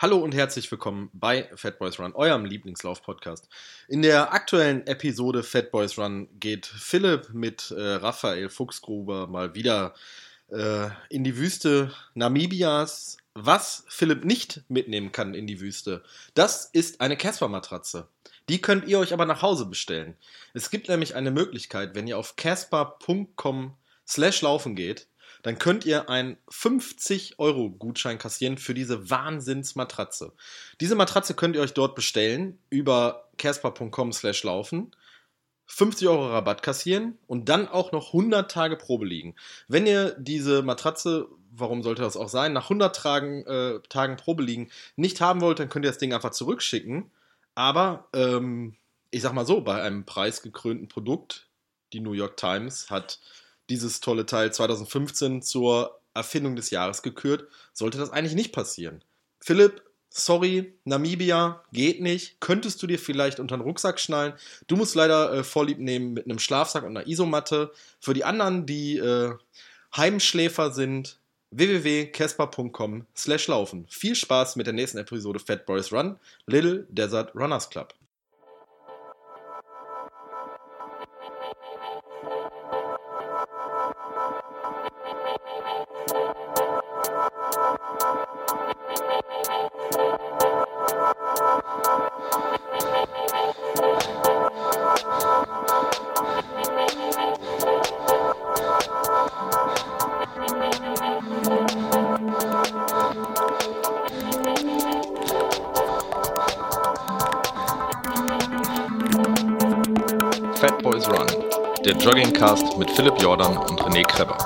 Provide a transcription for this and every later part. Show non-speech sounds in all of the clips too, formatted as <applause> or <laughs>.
Hallo und herzlich willkommen bei Fat Boys Run, eurem Lieblingslauf-Podcast. In der aktuellen Episode Fat Boys Run geht Philipp mit äh, Raphael Fuchsgruber mal wieder äh, in die Wüste Namibias. Was Philipp nicht mitnehmen kann in die Wüste, das ist eine Casper-Matratze. Die könnt ihr euch aber nach Hause bestellen. Es gibt nämlich eine Möglichkeit, wenn ihr auf casper.com slash laufen geht, dann könnt ihr einen 50-Euro-Gutschein kassieren für diese Wahnsinnsmatratze. Diese Matratze könnt ihr euch dort bestellen über casper.com slash laufen. 50 Euro Rabatt kassieren und dann auch noch 100 Tage Probe liegen. Wenn ihr diese Matratze, warum sollte das auch sein, nach 100 Tagen, äh, Tagen Probe liegen nicht haben wollt, dann könnt ihr das Ding einfach zurückschicken. Aber ähm, ich sag mal so, bei einem preisgekrönten Produkt, die New York Times hat dieses tolle Teil 2015 zur Erfindung des Jahres gekürt, sollte das eigentlich nicht passieren. Philipp, sorry, Namibia geht nicht. Könntest du dir vielleicht unter den Rucksack schnallen? Du musst leider äh, Vorlieb nehmen mit einem Schlafsack und einer Isomatte. Für die anderen, die äh, Heimschläfer sind, www.casper.com slash laufen. Viel Spaß mit der nächsten Episode Fat Boys Run, Little Desert Runners Club. Boys Run, der Joggingcast mit Philipp Jordan und René Kreber.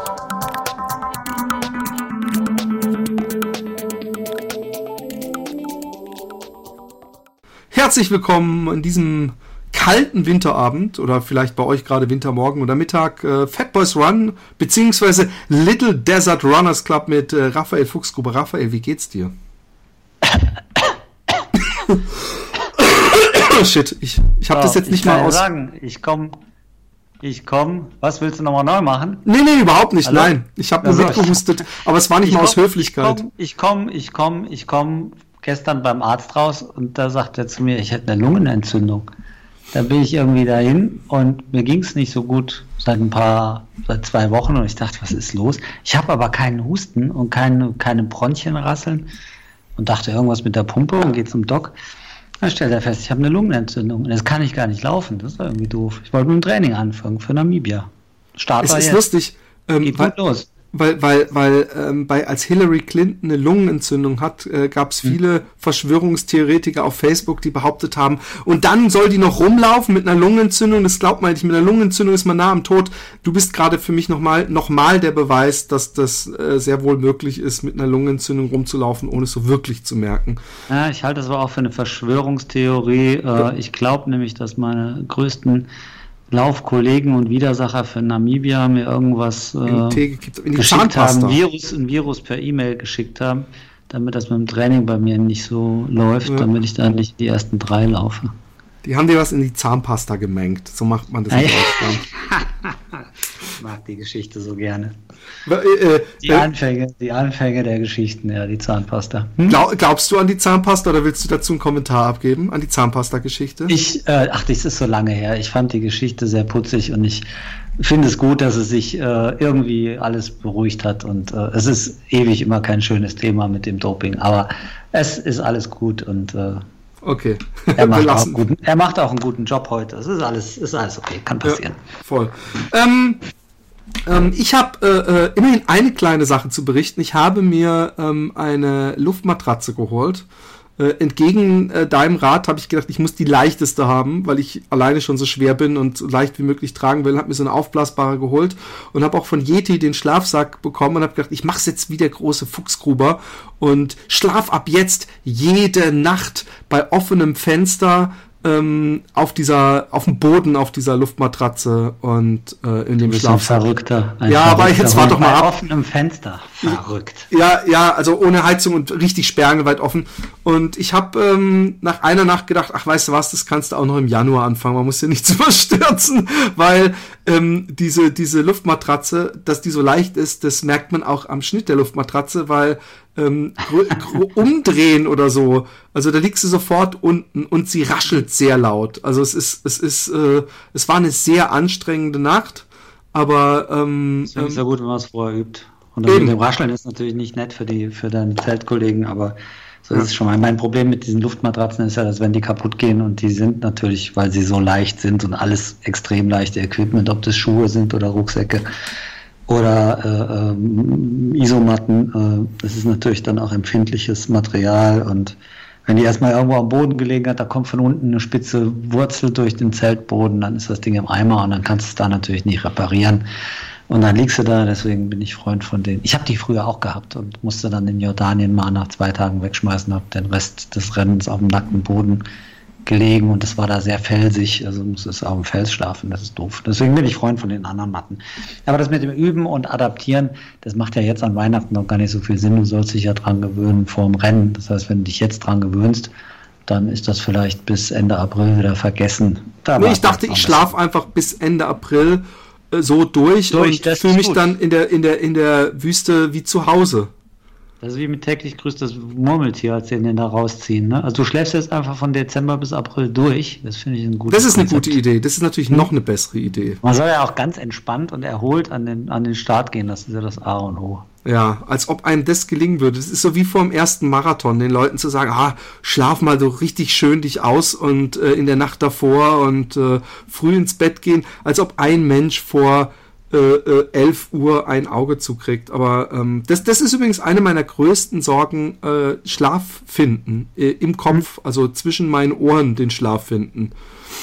Herzlich willkommen an diesem kalten Winterabend oder vielleicht bei euch gerade Wintermorgen oder Mittag äh, Fat Boys Run beziehungsweise Little Desert Runners Club mit äh, Raphael Fuchsgruber. Raphael, wie geht's dir? <laughs> oh shit, ich, ich habe So, das jetzt nicht mal ja aus. sagen, ich komme, ich komme. Was willst du nochmal neu machen? Nee, nee, überhaupt nicht. Hallo? Nein, ich habe nur Also, mitgehustet, aber es war nicht Ich mal aus komm- Höflichkeit. Ich komme, ich komme, ich komme gestern beim Arzt raus und da sagt er zu mir, ich hätte eine Lungenentzündung. Da bin ich irgendwie dahin und mir ging es nicht so gut seit ein paar, seit zwei Wochen und ich dachte, was ist los? Ich habe aber keinen Husten und keine, keine Bronchien rasseln und dachte irgendwas mit der Pumpe und gehe zum Doc. Dann stellt er fest, ich habe eine Lungenentzündung und jetzt kann ich gar nicht laufen. Das ist doch irgendwie doof. Ich wollte mit dem Training anfangen für Namibia. Start Es war ist jetzt. lustig, ähm, Geht gut los. Weil, weil, weil ähm, bei, als Hillary Clinton eine Lungenentzündung hat, äh, gab es Hm. viele Verschwörungstheoretiker auf Facebook, die behauptet haben, und dann soll die noch rumlaufen mit einer Lungenentzündung. Das glaubt man nicht. Mit einer Lungenentzündung ist man nah am Tod. Du bist gerade für mich nochmal noch mal der Beweis, dass das äh, sehr wohl möglich ist, mit einer Lungenentzündung rumzulaufen, ohne es so wirklich zu merken. Ja, ich halte das aber auch für eine Verschwörungstheorie. Äh, ich glaube nämlich, dass meine größten Laufkollegen und Widersacher für Namibia mir irgendwas äh, geschickt haben, Virus, ein Virus per E-Mail geschickt haben, damit das mit dem Training bei mir nicht so läuft, Ja. damit ich dann nicht die ersten drei laufe. Die haben dir was in die Zahnpasta gemengt. So macht man das in. Deutschland. <laughs> Ich mag die Geschichte so gerne. Äh, äh, Die äh, Anfänge, die Anfänge der Geschichten, ja, die Zahnpasta. Hm? Glaub, glaubst du an die Zahnpasta oder willst du dazu einen Kommentar abgeben? An die Zahnpasta-Geschichte? Ich, äh, ach, das ist so lange her. Ich fand die Geschichte sehr putzig und ich finde es gut, dass es sich irgendwie alles beruhigt hat und es ist ewig immer kein schönes Thema mit dem Doping, aber es ist alles gut und Okay. er, <laughs> macht guten, er macht auch einen guten Job heute. Es ist alles, ist alles okay, kann passieren. Ja, voll. Ähm, ähm, ich habe äh, äh, immerhin eine kleine Sache zu berichten. Ich habe mir ähm, eine Luftmatratze geholt. Äh, entgegen äh, deinem Rat habe ich gedacht, ich muss die leichteste haben, weil ich alleine schon so schwer bin und so leicht wie möglich tragen will. Habe mir so eine aufblasbare geholt und habe auch von Yeti den Schlafsack bekommen und habe gedacht, ich mach's jetzt wie der große Fuchsgruber und schlaf ab jetzt jede Nacht bei offenem Fenster ähm, auf dieser, auf dem Boden auf dieser Luftmatratze und äh, in dem Schlafsack. Verrückter. Ein Ja, aber verrückter jetzt wart Hund doch mal ab. offenem Fenster. Verrückt. Ja, ja, also ohne Heizung und richtig sperrangelweit offen. Und ich habe ähm, nach einer Nacht gedacht, ach, weißt du was, das kannst du auch noch im Januar anfangen. Man muss ja nichts <laughs> überstürzen, weil ähm, diese, diese Luftmatratze, dass die so leicht ist, das merkt man auch am Schnitt der Luftmatratze, weil ähm, umdrehen oder so. Also da liegst du sofort unten und sie raschelt sehr laut. Also es ist, es ist, äh, es war eine sehr anstrengende Nacht, aber ähm, ist ja so gut, wenn man es vorher übt. Und das mit dem Rascheln ist natürlich nicht nett für die, für deinen Zeltkollegen, aber so ist es schon mal. Mein Problem mit diesen Luftmatratzen ist ja, dass wenn die kaputt gehen und die sind natürlich, weil sie so leicht sind und alles extrem leichte Equipment, ob das Schuhe sind oder Rucksäcke, oder äh, äh, Isomatten. Äh, das ist natürlich dann auch empfindliches Material und wenn die erstmal irgendwo am Boden gelegen hat, da kommt von unten eine spitze Wurzel durch den Zeltboden, dann ist das Ding im Eimer und dann kannst du es da natürlich nicht reparieren. Und dann liegst du da, deswegen bin ich Freund von denen. Ich habe die früher auch gehabt und musste dann in Jordanien mal nach zwei Tagen wegschmeißen, habe den Rest des Rennens auf dem nackten Boden gelegen und es war da sehr felsig, also muss es auf dem Fels schlafen, das ist doof. Deswegen bin ich Freund von den anderen Matten. Aber das mit dem Üben und Adaptieren, das macht ja jetzt an Weihnachten noch gar nicht so viel Sinn. Du sollst dich ja dran gewöhnen vorm Rennen. Das heißt, wenn du dich jetzt dran gewöhnst, dann ist das vielleicht bis Ende April wieder vergessen. Da nee, ich dachte, ich schlafe einfach bis Ende April äh, so durch, durch und fühle mich gut. dann in der, in, der, in der Wüste wie zu Hause. Das ist wie mit täglich grüßt das Murmeltier, als sie den da rausziehen. Ne? Also du schläfst jetzt einfach von Dezember bis April durch. Das finde ich ein gutes Das ist eine Konzept. gute Idee. Das ist natürlich hm. noch eine bessere Idee. Man soll ja auch ganz entspannt und erholt an den, an den Start gehen. Das ist ja das A und O. Ja, als ob einem das gelingen würde. Das ist so wie vor dem ersten Marathon, den Leuten zu sagen, ah, schlaf mal so richtig schön dich aus und äh, in der Nacht davor und äh, früh ins Bett gehen, als ob ein Mensch vor äh, 11 äh, Uhr ein Auge zukriegt. Aber ähm, das, das ist übrigens eine meiner größten Sorgen, äh, Schlaf finden äh, im Kopf, also zwischen meinen Ohren den Schlaf finden.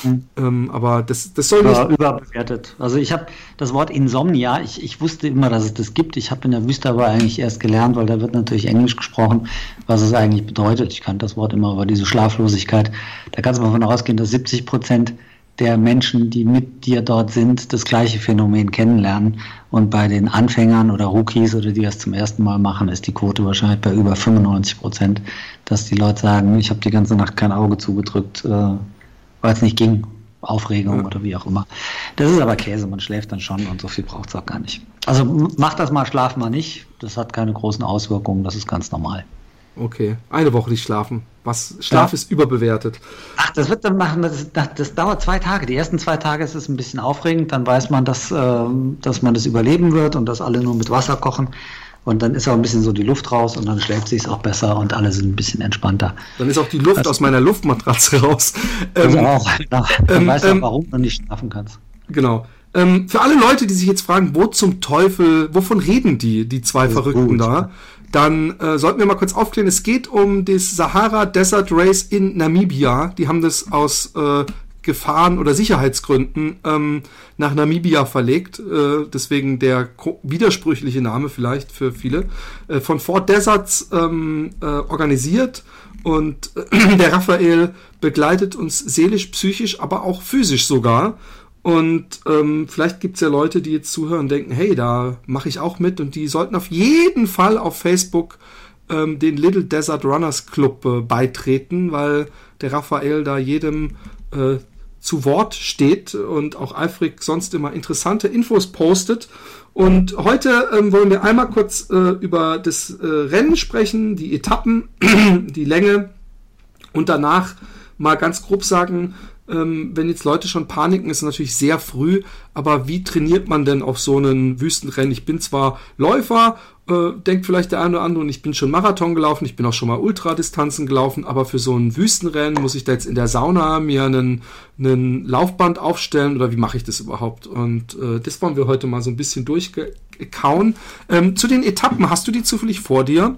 Mhm. Ähm, aber das, das soll nicht. überbewertet. Also ich habe das Wort Insomnia, ich, ich wusste immer, dass es das gibt. Ich habe in der Wüste aber eigentlich erst gelernt, weil da wird natürlich Englisch gesprochen, was es eigentlich bedeutet. Ich kannte das Wort immer, aber diese Schlaflosigkeit, da kannst du mal davon ausgehen, dass 70 Prozent der Menschen, die mit dir dort sind, das gleiche Phänomen kennenlernen. Und bei den Anfängern oder Rookies oder die das zum ersten Mal machen, ist die Quote wahrscheinlich bei über 95 Prozent, dass die Leute sagen, ich habe die ganze Nacht kein Auge zugedrückt, äh, weil es nicht ging. Aufregung ja. oder wie auch immer. Das ist aber Käse, man schläft dann schon und so viel braucht es auch gar nicht. Also macht das mal, schlaf mal nicht. Das hat keine großen Auswirkungen, das ist ganz normal. Okay, eine Woche nicht schlafen. Was Schlaf ja. ist überbewertet. Ach, das wird dann machen, das, das, das, dauert zwei Tage. Die ersten zwei Tage ist es ein bisschen aufregend, dann weiß man, dass, äh, dass man das überleben wird und dass alle nur mit Wasser kochen. Und dann ist auch ein bisschen so die Luft raus und dann schläft sich auch besser und alle sind ein bisschen entspannter. Dann ist auch die Luft also, aus meiner Luftmatratze raus. Also ähm, auch, <laughs> genau. Dann ähm, weißt du ähm, warum du nicht schlafen kannst. Genau. Ähm, für alle Leute, die sich jetzt fragen, wo zum Teufel, wovon reden die, die zwei Verrückten gut, da? dann äh, sollten wir mal kurz aufklären. Es geht um das Sahara Desert Race in Namibia. Die haben das aus äh, Gefahren- oder Sicherheitsgründen ähm, nach Namibia verlegt. Äh, deswegen der widersprüchliche Name vielleicht für viele. Äh, von Fort Deserts ähm, äh, organisiert. Und äh, <clears throat> der Raphael begleitet uns seelisch, psychisch, aber auch physisch sogar. Und ähm, vielleicht gibt es ja Leute, die jetzt zuhören und denken, hey, da mache ich auch mit. Und die sollten auf jeden Fall auf Facebook ähm, den Little Desert Runners Club äh, beitreten, weil der Raphael da jedem äh, zu Wort steht und auch eifrig sonst immer interessante Infos postet. Und heute ähm, wollen wir einmal kurz äh, über das äh, Rennen sprechen, die Etappen, <clears throat> die Länge und danach mal ganz grob sagen, ähm, wenn jetzt Leute schon paniken, ist natürlich sehr früh, aber wie trainiert man denn auf so einen Wüstenrennen? Ich bin zwar Läufer, äh, denkt vielleicht der eine oder andere, und ich bin schon Marathon gelaufen, ich bin auch schon mal Ultradistanzen gelaufen, aber für so ein Wüstenrennen muss ich da jetzt in der Sauna mir einen, einen Laufband aufstellen oder wie mache ich das überhaupt? Und äh, das wollen wir heute mal so ein bisschen durchkauen. Ähm, zu den Etappen, hast du die zufällig vor dir?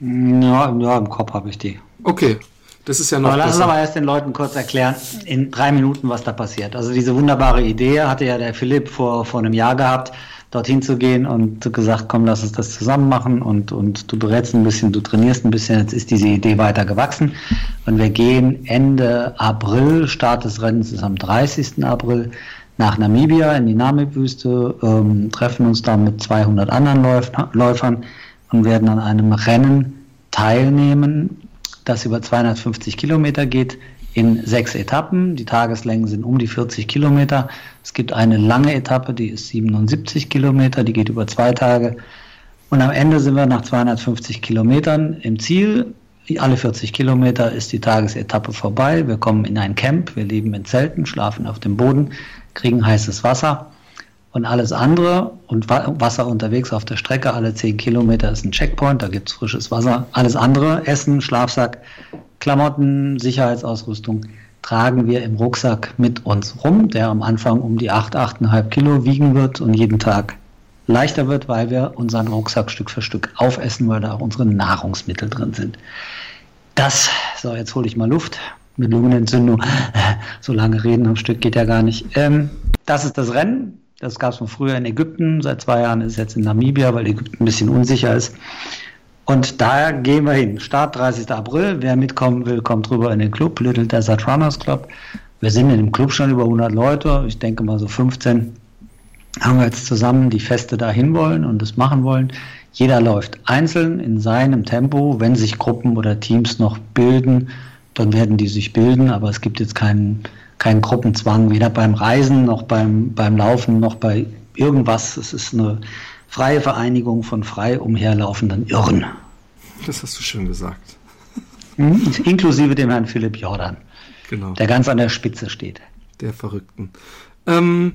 Ja, ja im Kopf habe ich die. Okay, das ist ja noch. Aber lass uns aber erst den Leuten kurz erklären, in drei Minuten, was da passiert. Also diese wunderbare Idee hatte ja der Philipp vor, vor einem Jahr gehabt, dorthin zu gehen und gesagt, komm, lass uns das zusammen machen und, und du berätst ein bisschen, du trainierst ein bisschen. Jetzt ist diese Idee weiter gewachsen und wir gehen Ende April, Start des Rennens ist am 30. April, nach Namibia in die Namib-Wüste, ähm, treffen uns da mit 200 anderen Läuf Läufern und werden an einem Rennen teilnehmen, das über 250 Kilometer geht in sechs Etappen. Die Tageslängen sind um die 40 Kilometer. Es gibt eine lange Etappe, die ist 77 Kilometer, die geht über zwei Tage. Und am Ende sind wir nach 250 Kilometern im Ziel. Alle 40 Kilometer ist die Tagesetappe vorbei. Wir kommen in ein Camp, wir leben in Zelten, schlafen auf dem Boden, kriegen heißes Wasser und alles andere und Wasser unterwegs auf der Strecke, alle 10 Kilometer ist ein Checkpoint, da gibt es frisches Wasser. Alles andere, Essen, Schlafsack, Klamotten, Sicherheitsausrüstung, tragen wir im Rucksack mit uns rum, der am Anfang um die 8, 8,5 Kilo wiegen wird und jeden Tag leichter wird, weil wir unseren Rucksack Stück für Stück aufessen, weil da auch unsere Nahrungsmittel drin sind. Das, so jetzt hole ich mal Luft mit Lungenentzündung. <laughs> So lange reden am Stück geht ja gar nicht. Ähm, das ist das Rennen. Das gab es von früher in Ägypten. Seit zwei Jahren ist es jetzt in Namibia, weil Ägypten ein bisschen unsicher ist. Und daher gehen wir hin. Start 30. April. Wer mitkommen will, kommt rüber in den Club, Little Desert Runners Club. Wir sind in dem Club schon über 100 Leute. Ich denke mal so 15 haben wir jetzt zusammen die Feste dahin wollen und das machen wollen. Jeder läuft einzeln in seinem Tempo. Wenn sich Gruppen oder Teams noch bilden, dann werden die sich bilden, aber es gibt jetzt keinen, keinen Gruppenzwang, weder beim Reisen noch beim, beim Laufen noch bei irgendwas. Es ist eine freie Vereinigung von frei umherlaufenden Irren. Das hast du schön gesagt. Mhm, inklusive dem Herrn Philipp Jordan, genau. der ganz an der Spitze steht. Der Verrückten. Ähm,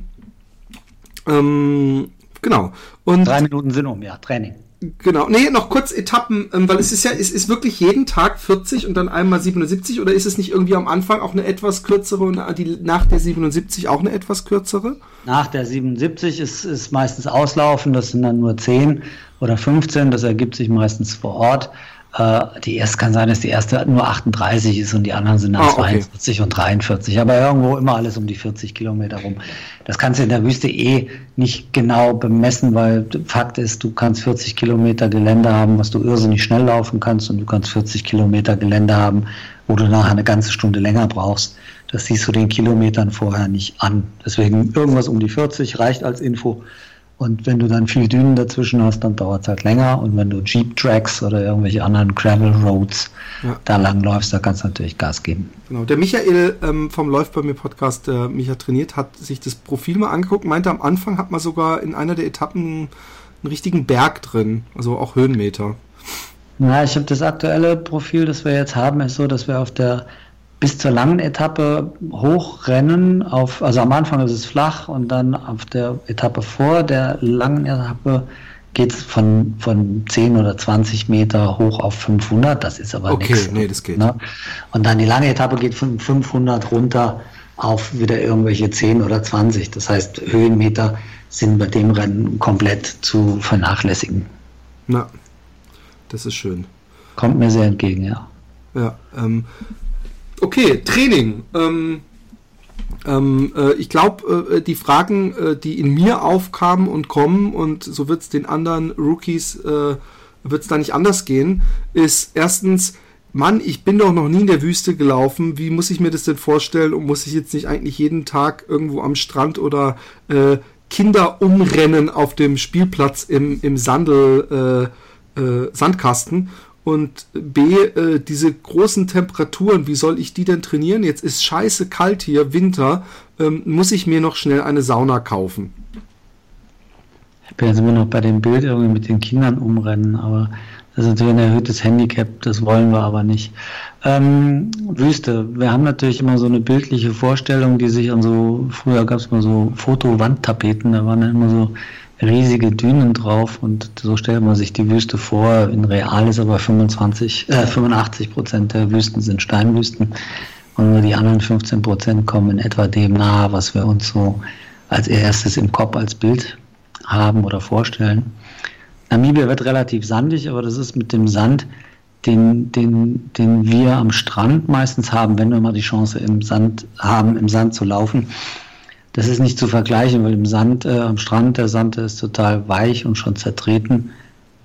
ähm, genau. Und Drei Minuten sind um, ja, Training. Genau. Nee, noch kurz Etappen, ähm, weil es ist ja, es ist wirklich jeden Tag 40 und dann einmal 77 oder ist es nicht irgendwie am Anfang auch eine etwas kürzere und die, nach der 77 auch eine etwas kürzere? Nach der 77 ist, ist meistens Auslaufen, das sind dann nur 10 oder 15, das ergibt sich meistens vor Ort. Äh, die erste kann sein, dass die erste nur 38 ist und die anderen sind dann ah, okay. 42 und 43. Aber irgendwo immer alles um die 40 Kilometer rum. Das kannst du in der Wüste eh nicht genau bemessen, weil Fakt ist, du kannst 40 Kilometer Gelände haben, was du irrsinnig schnell laufen kannst und du kannst 40 Kilometer Gelände haben, wo du nachher eine ganze Stunde länger brauchst. Das siehst du den Kilometern vorher nicht an. Deswegen irgendwas um die 40 reicht als Info. Und wenn du dann viel Dünen dazwischen hast, dann dauert es halt länger. Und wenn du Jeep Tracks oder irgendwelche anderen Gravel Roads ja. da lang läufst, da kannst du natürlich Gas geben. Genau. Der Michael ähm, vom Läuft bei mir Podcast, der mich ja trainiert, hat sich das Profil mal angeguckt, meinte am Anfang hat man sogar in einer der Etappen einen richtigen Berg drin, also auch Höhenmeter. Ja, ich habe das aktuelle Profil, das wir jetzt haben, ist so, dass wir auf der bis zur langen Etappe hochrennen. Auf, also am Anfang ist es flach und dann auf der Etappe vor der langen Etappe geht es von, von 10 oder 20 Meter hoch auf 500. Das ist aber okay, nichts. Okay, nee, das geht. Ne? Und dann die lange Etappe geht von 500 runter auf wieder irgendwelche 10 oder 20. Das heißt, Höhenmeter sind bei dem Rennen komplett zu vernachlässigen. Na, das ist schön. Kommt mir sehr entgegen, ja. Ja, ähm, Okay, Training. Ähm, ähm, äh, ich glaube, äh, die Fragen, äh, die in mir aufkamen und kommen, und so wird es den anderen Rookies, äh, wird es da nicht anders gehen, ist erstens, Mann, ich bin doch noch nie in der Wüste gelaufen. Wie muss ich mir das denn vorstellen? Und muss ich jetzt nicht eigentlich jeden Tag irgendwo am Strand oder äh, Kinder umrennen auf dem Spielplatz im, im Sandel, äh, Sandkasten? Und B, äh, diese großen Temperaturen, wie soll ich die denn trainieren? Jetzt ist scheiße kalt hier, Winter. Ähm, muss ich mir noch schnell eine Sauna kaufen? Ich bin jetzt immer noch bei dem Bild irgendwie mit den Kindern umrennen, aber das ist natürlich ein erhöhtes Handicap, das wollen wir aber nicht. Ähm, Wüste. Wir haben natürlich immer so eine bildliche Vorstellung, die sich an so, früher gab es mal so Fotowandtapeten, da waren dann immer so riesige Dünen drauf und so stellt man sich die Wüste vor. In real ist aber 25, äh, 85 Prozent der Wüsten sind Steinwüsten und nur die anderen 15 Prozent kommen in etwa dem nahe, was wir uns so als erstes im Kopf als Bild haben oder vorstellen. Namibia wird relativ sandig, aber das ist mit dem Sand, den, den, den wir am Strand meistens haben, wenn wir mal die Chance im Sand haben, im Sand zu laufen das ist nicht zu vergleichen, weil im Sand, äh, am Strand, der Sand ist total weich und schon zertreten.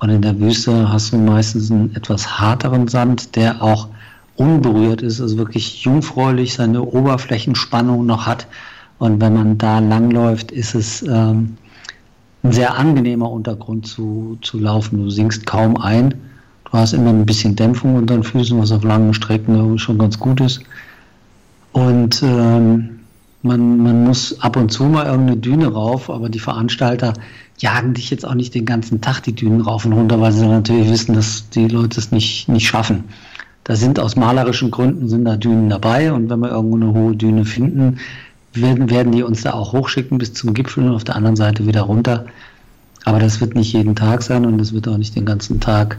Und in der Wüste hast du meistens einen etwas harteren Sand, der auch unberührt ist, also wirklich jungfräulich seine Oberflächenspannung noch hat. Und wenn man da langläuft, ist es ähm, ein sehr angenehmer Untergrund zu, zu laufen. Du sinkst kaum ein. Du hast immer ein bisschen Dämpfung unter den Füßen, was auf langen Strecken schon ganz gut ist. Und ähm, man, man muss ab und zu mal irgendeine Düne rauf, aber die Veranstalter jagen dich jetzt auch nicht den ganzen Tag die Dünen rauf und runter, weil sie natürlich wissen, dass die Leute es nicht, nicht schaffen. Da sind aus malerischen Gründen sind da Dünen dabei und wenn wir irgendwo eine hohe Düne finden, werden, werden die uns da auch hochschicken bis zum Gipfel und auf der anderen Seite wieder runter. Aber das wird nicht jeden Tag sein und es wird auch nicht den ganzen Tag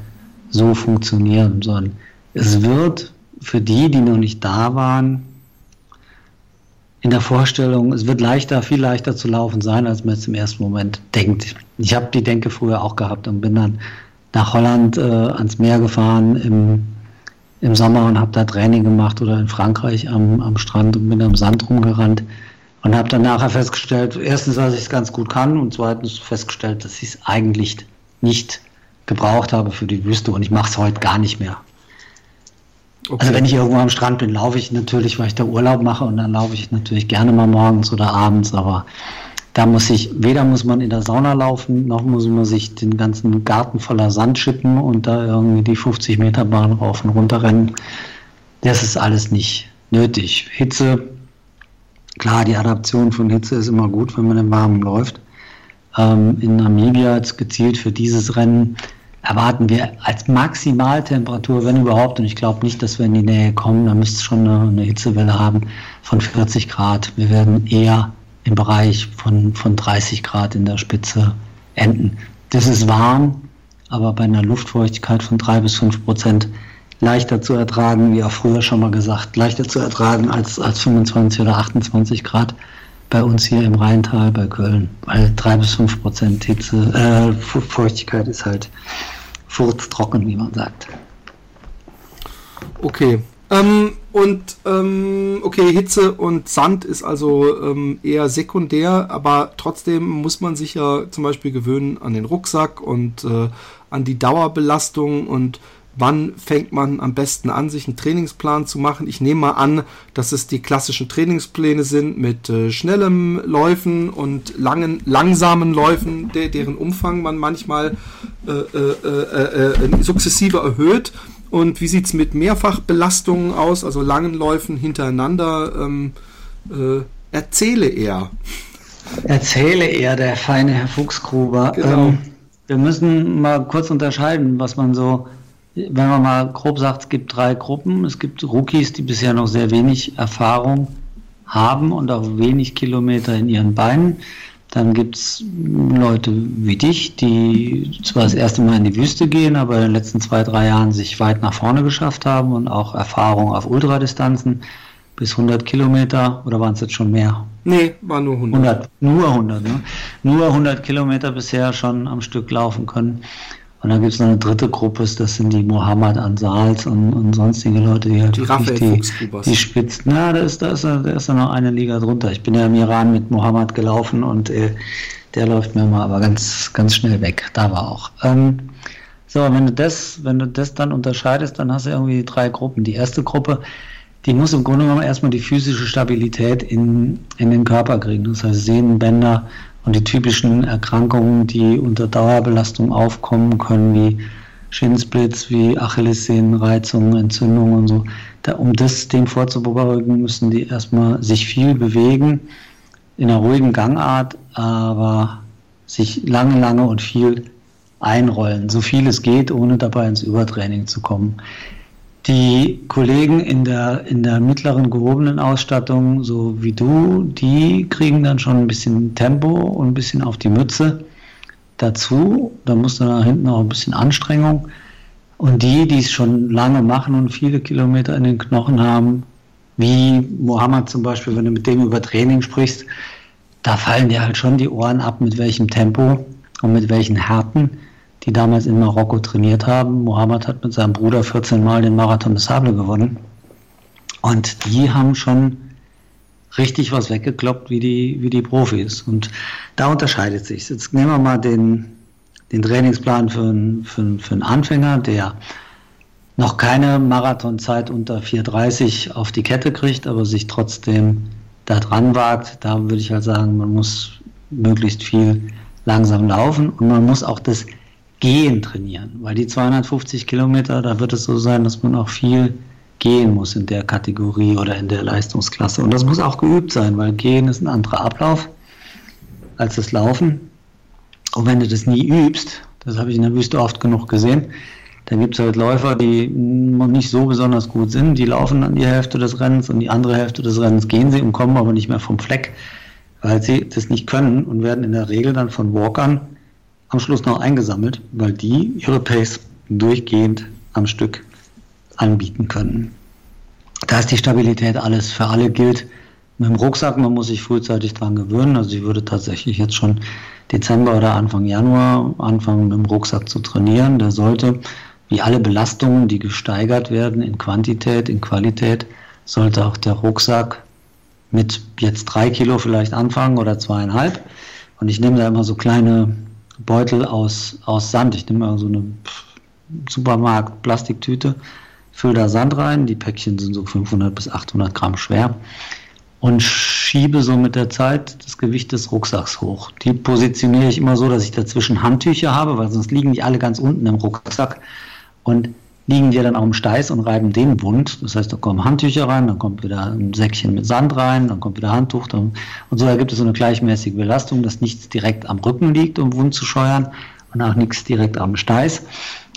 so funktionieren, sondern es wird für die, die noch nicht da waren, in der Vorstellung, es wird leichter, viel leichter zu laufen sein, als man es im ersten Moment denkt. Ich habe die Denke früher auch gehabt und bin dann nach Holland äh, ans Meer gefahren im, im Sommer und habe da Training gemacht oder in Frankreich am, am Strand und bin am Sand rumgerannt und habe dann nachher festgestellt, erstens, dass ich es ganz gut kann und zweitens festgestellt, dass ich es eigentlich nicht gebraucht habe für die Wüste und ich mache es heute gar nicht mehr. Okay. Also wenn ich irgendwo am Strand bin, laufe ich natürlich, weil ich da Urlaub mache und dann laufe ich natürlich gerne mal morgens oder abends, aber da muss ich, weder muss man in der Sauna laufen, noch muss man sich den ganzen Garten voller Sand schippen und da irgendwie die 50 Meter Bahn rauf und runter rennen. Das ist alles nicht nötig. Hitze, klar, die Adaption von Hitze ist immer gut, wenn man im Warmen läuft. Ähm, in Namibia jetzt gezielt für dieses Rennen erwarten wir als Maximaltemperatur, wenn überhaupt, und ich glaube nicht, dass wir in die Nähe kommen, da müsste es schon eine, eine, Hitzewelle haben von 40 Grad. Wir werden eher im Bereich von, von 30 Grad in der Spitze enden. Das ist warm, aber bei einer Luftfeuchtigkeit von 3 bis 5 Prozent leichter zu ertragen, wie auch früher schon mal gesagt, leichter zu ertragen als, als 25 oder 28 Grad bei uns hier im Rheintal, bei Köln, weil 3 bis 5 Prozent Hitze, äh, Feuchtigkeit ist halt furztrocken, wie man sagt. Okay. Ähm, und ähm, okay, Hitze und Sand ist also ähm, eher sekundär, aber trotzdem muss man sich ja zum Beispiel gewöhnen an den Rucksack und äh, an die Dauerbelastung und wann fängt man am besten an, sich einen Trainingsplan zu machen. Ich nehme mal an, dass es die klassischen Trainingspläne sind mit äh, schnellem Läufen und langen, langsamen Läufen, de deren Umfang man manchmal äh, äh, äh, äh sukzessive erhöht. Und wie sieht es mit Mehrfachbelastungen aus, also langen Läufen hintereinander? Ähm, äh, erzähle er. Erzähle er, der feine Herr Fuchsgruber. Genau. Ähm, wir müssen mal kurz unterscheiden, was man so wenn man mal grob sagt, es gibt drei Gruppen. Es gibt Rookies, die bisher noch sehr wenig Erfahrung haben und auch wenig Kilometer in ihren Beinen. Dann gibt es Leute wie dich, die zwar das erste Mal in die Wüste gehen, aber in den letzten zwei, drei Jahren sich weit nach vorne geschafft haben und auch Erfahrung auf Ultradistanzen bis 100 Kilometer oder waren es jetzt schon mehr? Nee, war nur 100. 100 nur 100, ne? Nur 100 Kilometer bisher schon am Stück laufen können. Und dann gibt es noch eine dritte Gruppe, das sind die Mohammed Ansals und, und sonstige Leute, die halt die, die, die Spitzen. Ja, da ist, da, ist, da ist ja noch eine Liga drunter. Ich bin ja im Iran mit Mohammed gelaufen und äh, der läuft mir mal aber ganz, ganz schnell weg. Da war auch. Ähm, so, wenn du das, wenn du das dann unterscheidest, dann hast du irgendwie drei Gruppen. Die erste Gruppe, die muss im Grunde genommen erstmal die physische Stabilität in, in den Körper kriegen. Das heißt Sehnenbänder, und die typischen Erkrankungen, die unter Dauerbelastung aufkommen können, wie Schinsblitz, wie Achillessehnenreizungen, Entzündungen und so, da, um das dem vorzubeugen, müssen die erstmal sich viel bewegen, in einer ruhigen Gangart, aber sich lange, lange und viel einrollen, so viel es geht, ohne dabei ins Übertraining zu kommen. Die Kollegen in der, in der mittleren gehobenen Ausstattung, so wie du, die kriegen dann schon ein bisschen Tempo und ein bisschen auf die Mütze dazu. Da muss dann da hinten auch ein bisschen Anstrengung. Und die, die es schon lange machen und viele Kilometer in den Knochen haben, wie Mohammed zum Beispiel, wenn du mit dem über Training sprichst, da fallen dir halt schon die Ohren ab, mit welchem Tempo und mit welchen Härten die damals in Marokko trainiert haben. Mohammed hat mit seinem Bruder 14 Mal den Marathon des Sable gewonnen. Und die haben schon richtig was weggekloppt wie die, wie die Profis. Und da unterscheidet sich Jetzt nehmen wir mal den, den Trainingsplan für, einen, für, für einen Anfänger, der noch keine Marathonzeit unter 4,30 auf die Kette kriegt, aber sich trotzdem da dran wagt. Da würde ich halt sagen, man muss möglichst viel langsam laufen und man muss auch das Gehen trainieren, weil die 250 Kilometer, da wird es so sein, dass man auch viel gehen muss in der Kategorie oder in der Leistungsklasse. Und das muss auch geübt sein, weil Gehen ist ein anderer Ablauf als das Laufen. Und wenn du das nie übst, das habe ich in der Wüste oft genug gesehen, dann gibt es halt Läufer, die nicht so besonders gut sind, die laufen dann die Hälfte des Rennens und die andere Hälfte des Rennens gehen sie und kommen aber nicht mehr vom Fleck, weil sie das nicht können und werden in der Regel dann von Walkern am Schluss noch eingesammelt, weil die ihre Pace durchgehend am Stück anbieten können. Da ist die Stabilität alles für alle gilt. Mit dem Rucksack, man muss sich frühzeitig dran gewöhnen. Also ich würde tatsächlich jetzt schon Dezember oder Anfang Januar anfangen, mit dem Rucksack zu trainieren. Der sollte, wie alle Belastungen, die gesteigert werden in Quantität, in Qualität, sollte auch der Rucksack mit jetzt drei Kilo vielleicht anfangen oder zweieinhalb. Und ich nehme da immer so kleine Beutel aus, aus Sand. Ich nehme mal so eine Supermarkt-Plastiktüte, fülle da Sand rein. Die Päckchen sind so 500 bis 800 Gramm schwer und schiebe so mit der Zeit das Gewicht des Rucksacks hoch. Die positioniere ich immer so, dass ich dazwischen Handtücher habe, weil sonst liegen die alle ganz unten im Rucksack und liegen die dann auch im Steiß und reiben den wund. Das heißt, da kommen Handtücher rein, dann kommt wieder ein Säckchen mit Sand rein, dann kommt wieder Handtuch. Dann, und so ergibt es so eine gleichmäßige Belastung, dass nichts direkt am Rücken liegt, um wund zu scheuern und auch nichts direkt am Steiß.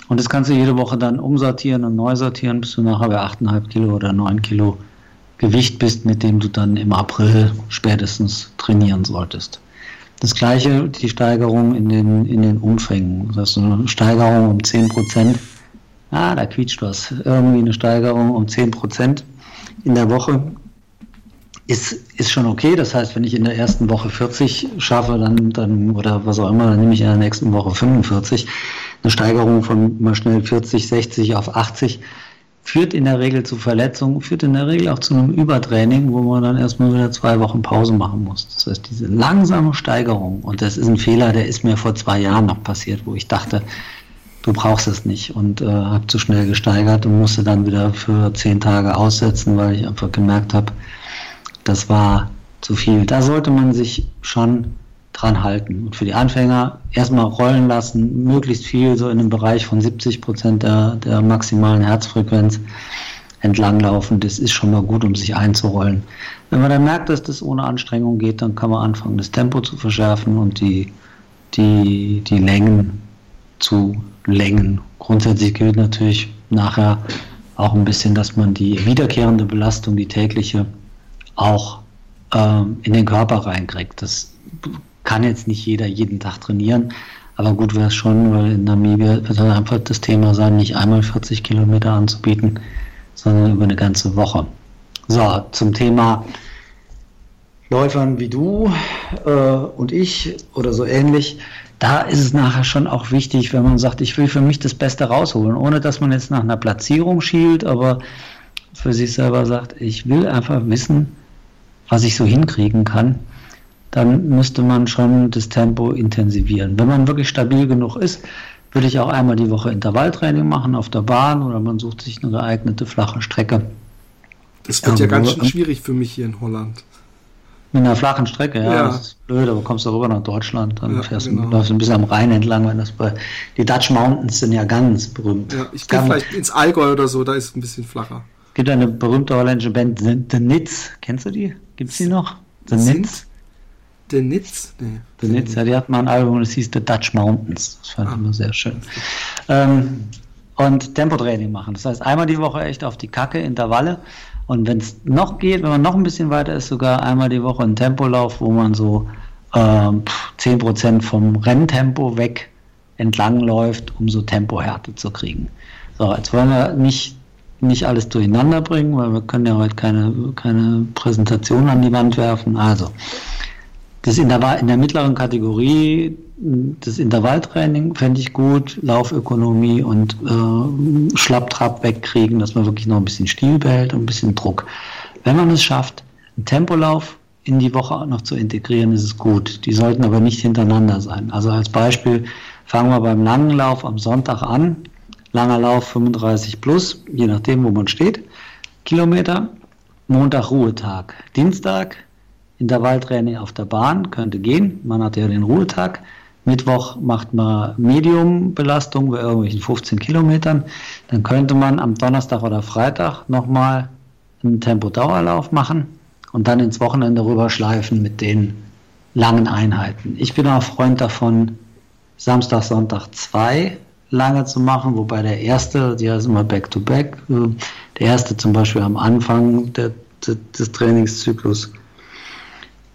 Und das kannst du jede Woche dann umsortieren und neu sortieren, bis du nachher bei 8,5 Kilo oder 9 Kilo Gewicht bist, mit dem du dann im April spätestens trainieren solltest. Das gleiche, die Steigerung in den, in den Umfängen. Das heißt, eine Steigerung um 10 Prozent. Ah, da quietscht was. Irgendwie eine Steigerung um 10 Prozent in der Woche ist, ist schon okay. Das heißt, wenn ich in der ersten Woche 40 schaffe, dann, dann, oder was auch immer, dann nehme ich in der nächsten Woche 45. Eine Steigerung von mal schnell 40, 60 auf 80 führt in der Regel zu Verletzungen, führt in der Regel auch zu einem Übertraining, wo man dann erstmal wieder zwei Wochen Pause machen muss. Das heißt, diese langsame Steigerung, und das ist ein Fehler, der ist mir vor zwei Jahren noch passiert, wo ich dachte, du brauchst es nicht und äh, habe zu schnell gesteigert und musste dann wieder für zehn Tage aussetzen, weil ich einfach gemerkt habe, das war zu viel. Da sollte man sich schon dran halten. Und für die Anfänger erstmal rollen lassen, möglichst viel so in dem Bereich von 70 Prozent der, der maximalen Herzfrequenz entlanglaufen. Das ist schon mal gut, um sich einzurollen. Wenn man dann merkt, dass das ohne Anstrengung geht, dann kann man anfangen, das Tempo zu verschärfen und die, die, die Längen zu längen. Grundsätzlich gilt natürlich nachher auch ein bisschen, dass man die wiederkehrende Belastung, die tägliche, auch ähm, in den Körper reinkriegt. Das kann jetzt nicht jeder jeden Tag trainieren, aber gut wäre es schon, weil in Namibia wird dann einfach das Thema sein, nicht einmal 40 Kilometer anzubieten, sondern über eine ganze Woche. So, zum Thema Läufern wie du äh, und ich oder so ähnlich, da ist es nachher schon auch wichtig, wenn man sagt, ich will für mich das Beste rausholen, ohne dass man jetzt nach einer Platzierung schielt, aber für sich selber sagt, ich will einfach wissen, was ich so hinkriegen kann dann müsste man schon das Tempo intensivieren. Wenn man wirklich stabil genug ist, würde ich auch einmal die Woche Intervalltraining machen auf der Bahn oder man sucht sich eine geeignete flache Strecke. Das wird ja, ja ganz schön schwierig für mich hier in Holland. Mit einer flachen Strecke, ja, ja. das ist blöd, aber kommst du rüber nach Deutschland, dann ja, fährst genau. du läufst ein bisschen am Rhein entlang, wenn das bei die Dutch Mountains sind ja ganz berühmt. Ja, ich gehe vielleicht ins Allgäu oder so, da ist es ein bisschen flacher. Es gibt eine berühmte holländische Band, The, The Nits, kennst du die? Gibt es die noch? The Nits? Der Nitz? Nee. Der Nitz, ja, die hat mal ein Album, das hieß The Dutch Mountains. Das fand ich ah. immer sehr schön. Ähm, und Tempotraining machen. Das heißt, einmal die Woche echt auf die Kacke, Intervalle. Und wenn es noch geht, wenn man noch ein bisschen weiter ist, sogar einmal die Woche ein Tempolauf, wo man so ähm, 10% vom Renntempo weg entlang läuft, um so Tempohärte zu kriegen. So, jetzt wollen wir nicht, nicht alles durcheinander bringen, weil wir können ja heute keine, keine Präsentation an die Wand werfen. Also, das Intervall, in der mittleren Kategorie, das Intervalltraining fände ich gut, Laufökonomie und äh, Schlapptrab wegkriegen, dass man wirklich noch ein bisschen Stil behält und ein bisschen Druck. Wenn man es schafft, einen Tempolauf in die Woche noch zu integrieren, ist es gut. Die sollten aber nicht hintereinander sein. Also als Beispiel fangen wir beim langen Lauf am Sonntag an. Langer Lauf 35 plus, je nachdem, wo man steht. Kilometer. Montag Ruhetag. Dienstag Intervalltraining auf der Bahn könnte gehen. Man hat ja den Ruhetag. Mittwoch macht man Medium-Belastung bei irgendwelchen 15 Kilometern. Dann könnte man am Donnerstag oder Freitag nochmal einen Tempo-Dauerlauf machen und dann ins Wochenende rüberschleifen mit den langen Einheiten. Ich bin auch Freund davon, Samstag, Sonntag zwei lange zu machen, wobei der erste, die heißt immer Back-to-Back, -back, der erste zum Beispiel am Anfang der, des Trainingszyklus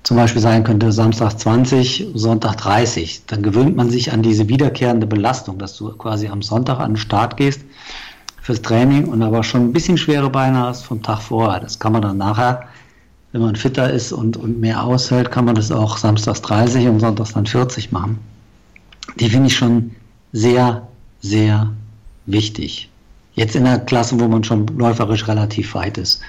zum Beispiel sein könnte Samstag 20, Sonntag 30. Dann gewöhnt man sich an diese wiederkehrende Belastung, dass du quasi am Sonntag an den Start gehst fürs Training und aber schon ein bisschen schwere Beine hast vom Tag vorher. Das kann man dann nachher, wenn man fitter ist und, und mehr aushält, kann man das auch samstags 30 und sonntags dann 40 machen. Die finde ich schon sehr, sehr wichtig. Jetzt in der Klasse, wo man schon läuferisch relativ weit ist.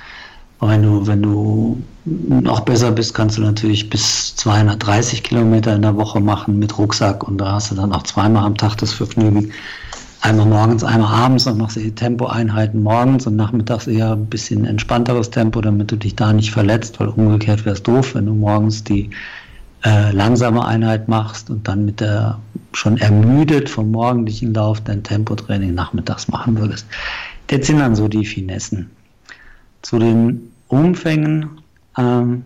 Wenn du, wenn du noch besser bist, kannst du natürlich bis 230 Kilometer in der Woche machen mit Rucksack und da hast du dann auch zweimal am Tag das Vergnügen. Einmal morgens, einmal abends und machst du Tempoeinheiten morgens und nachmittags eher ein bisschen entspannteres Tempo, damit du dich da nicht verletzt, weil umgekehrt wäre es doof, wenn du morgens die äh, langsame Einheit machst und dann mit der schon ermüdet vom morgendlichen Lauf dein Tempotraining nachmittags machen würdest. Das sind dann so die Finessen. Zu den Umfängen. Ähm,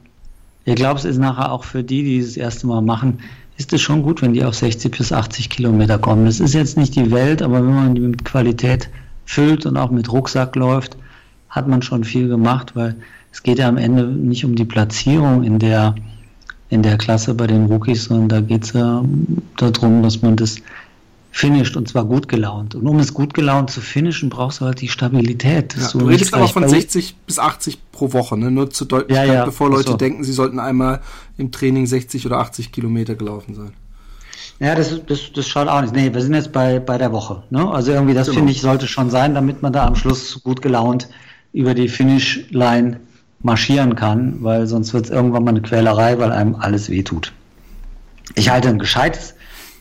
ich glaube, es ist nachher auch für die, die das erste Mal machen, ist es schon gut, wenn die auf 60 bis 80 Kilometer kommen. Das ist jetzt nicht die Welt, aber wenn man die mit Qualität füllt und auch mit Rucksack läuft, hat man schon viel gemacht, weil es geht ja am Ende nicht um die Platzierung in der, in der Klasse bei den Rookies, sondern da geht es ja darum, dass man das finisht und zwar gut gelaunt. Und um es gut gelaunt zu finishen, brauchst du halt die Stabilität. Ja, du redest aber von 60 bis 80 pro Woche, ne? nur zur Deutlichkeit, ja, ja, bevor Leute so. denken, sie sollten einmal im Training 60 oder 80 Kilometer gelaufen sein. Ja, das, das, das schaut auch nicht. Nee, wir sind jetzt bei, bei der Woche. Ne? Also irgendwie, das genau. finde ich, sollte schon sein, damit man da am Schluss gut gelaunt über die Finish-Line marschieren kann, weil sonst wird es irgendwann mal eine Quälerei, weil einem alles wehtut. Ich halte ein gescheites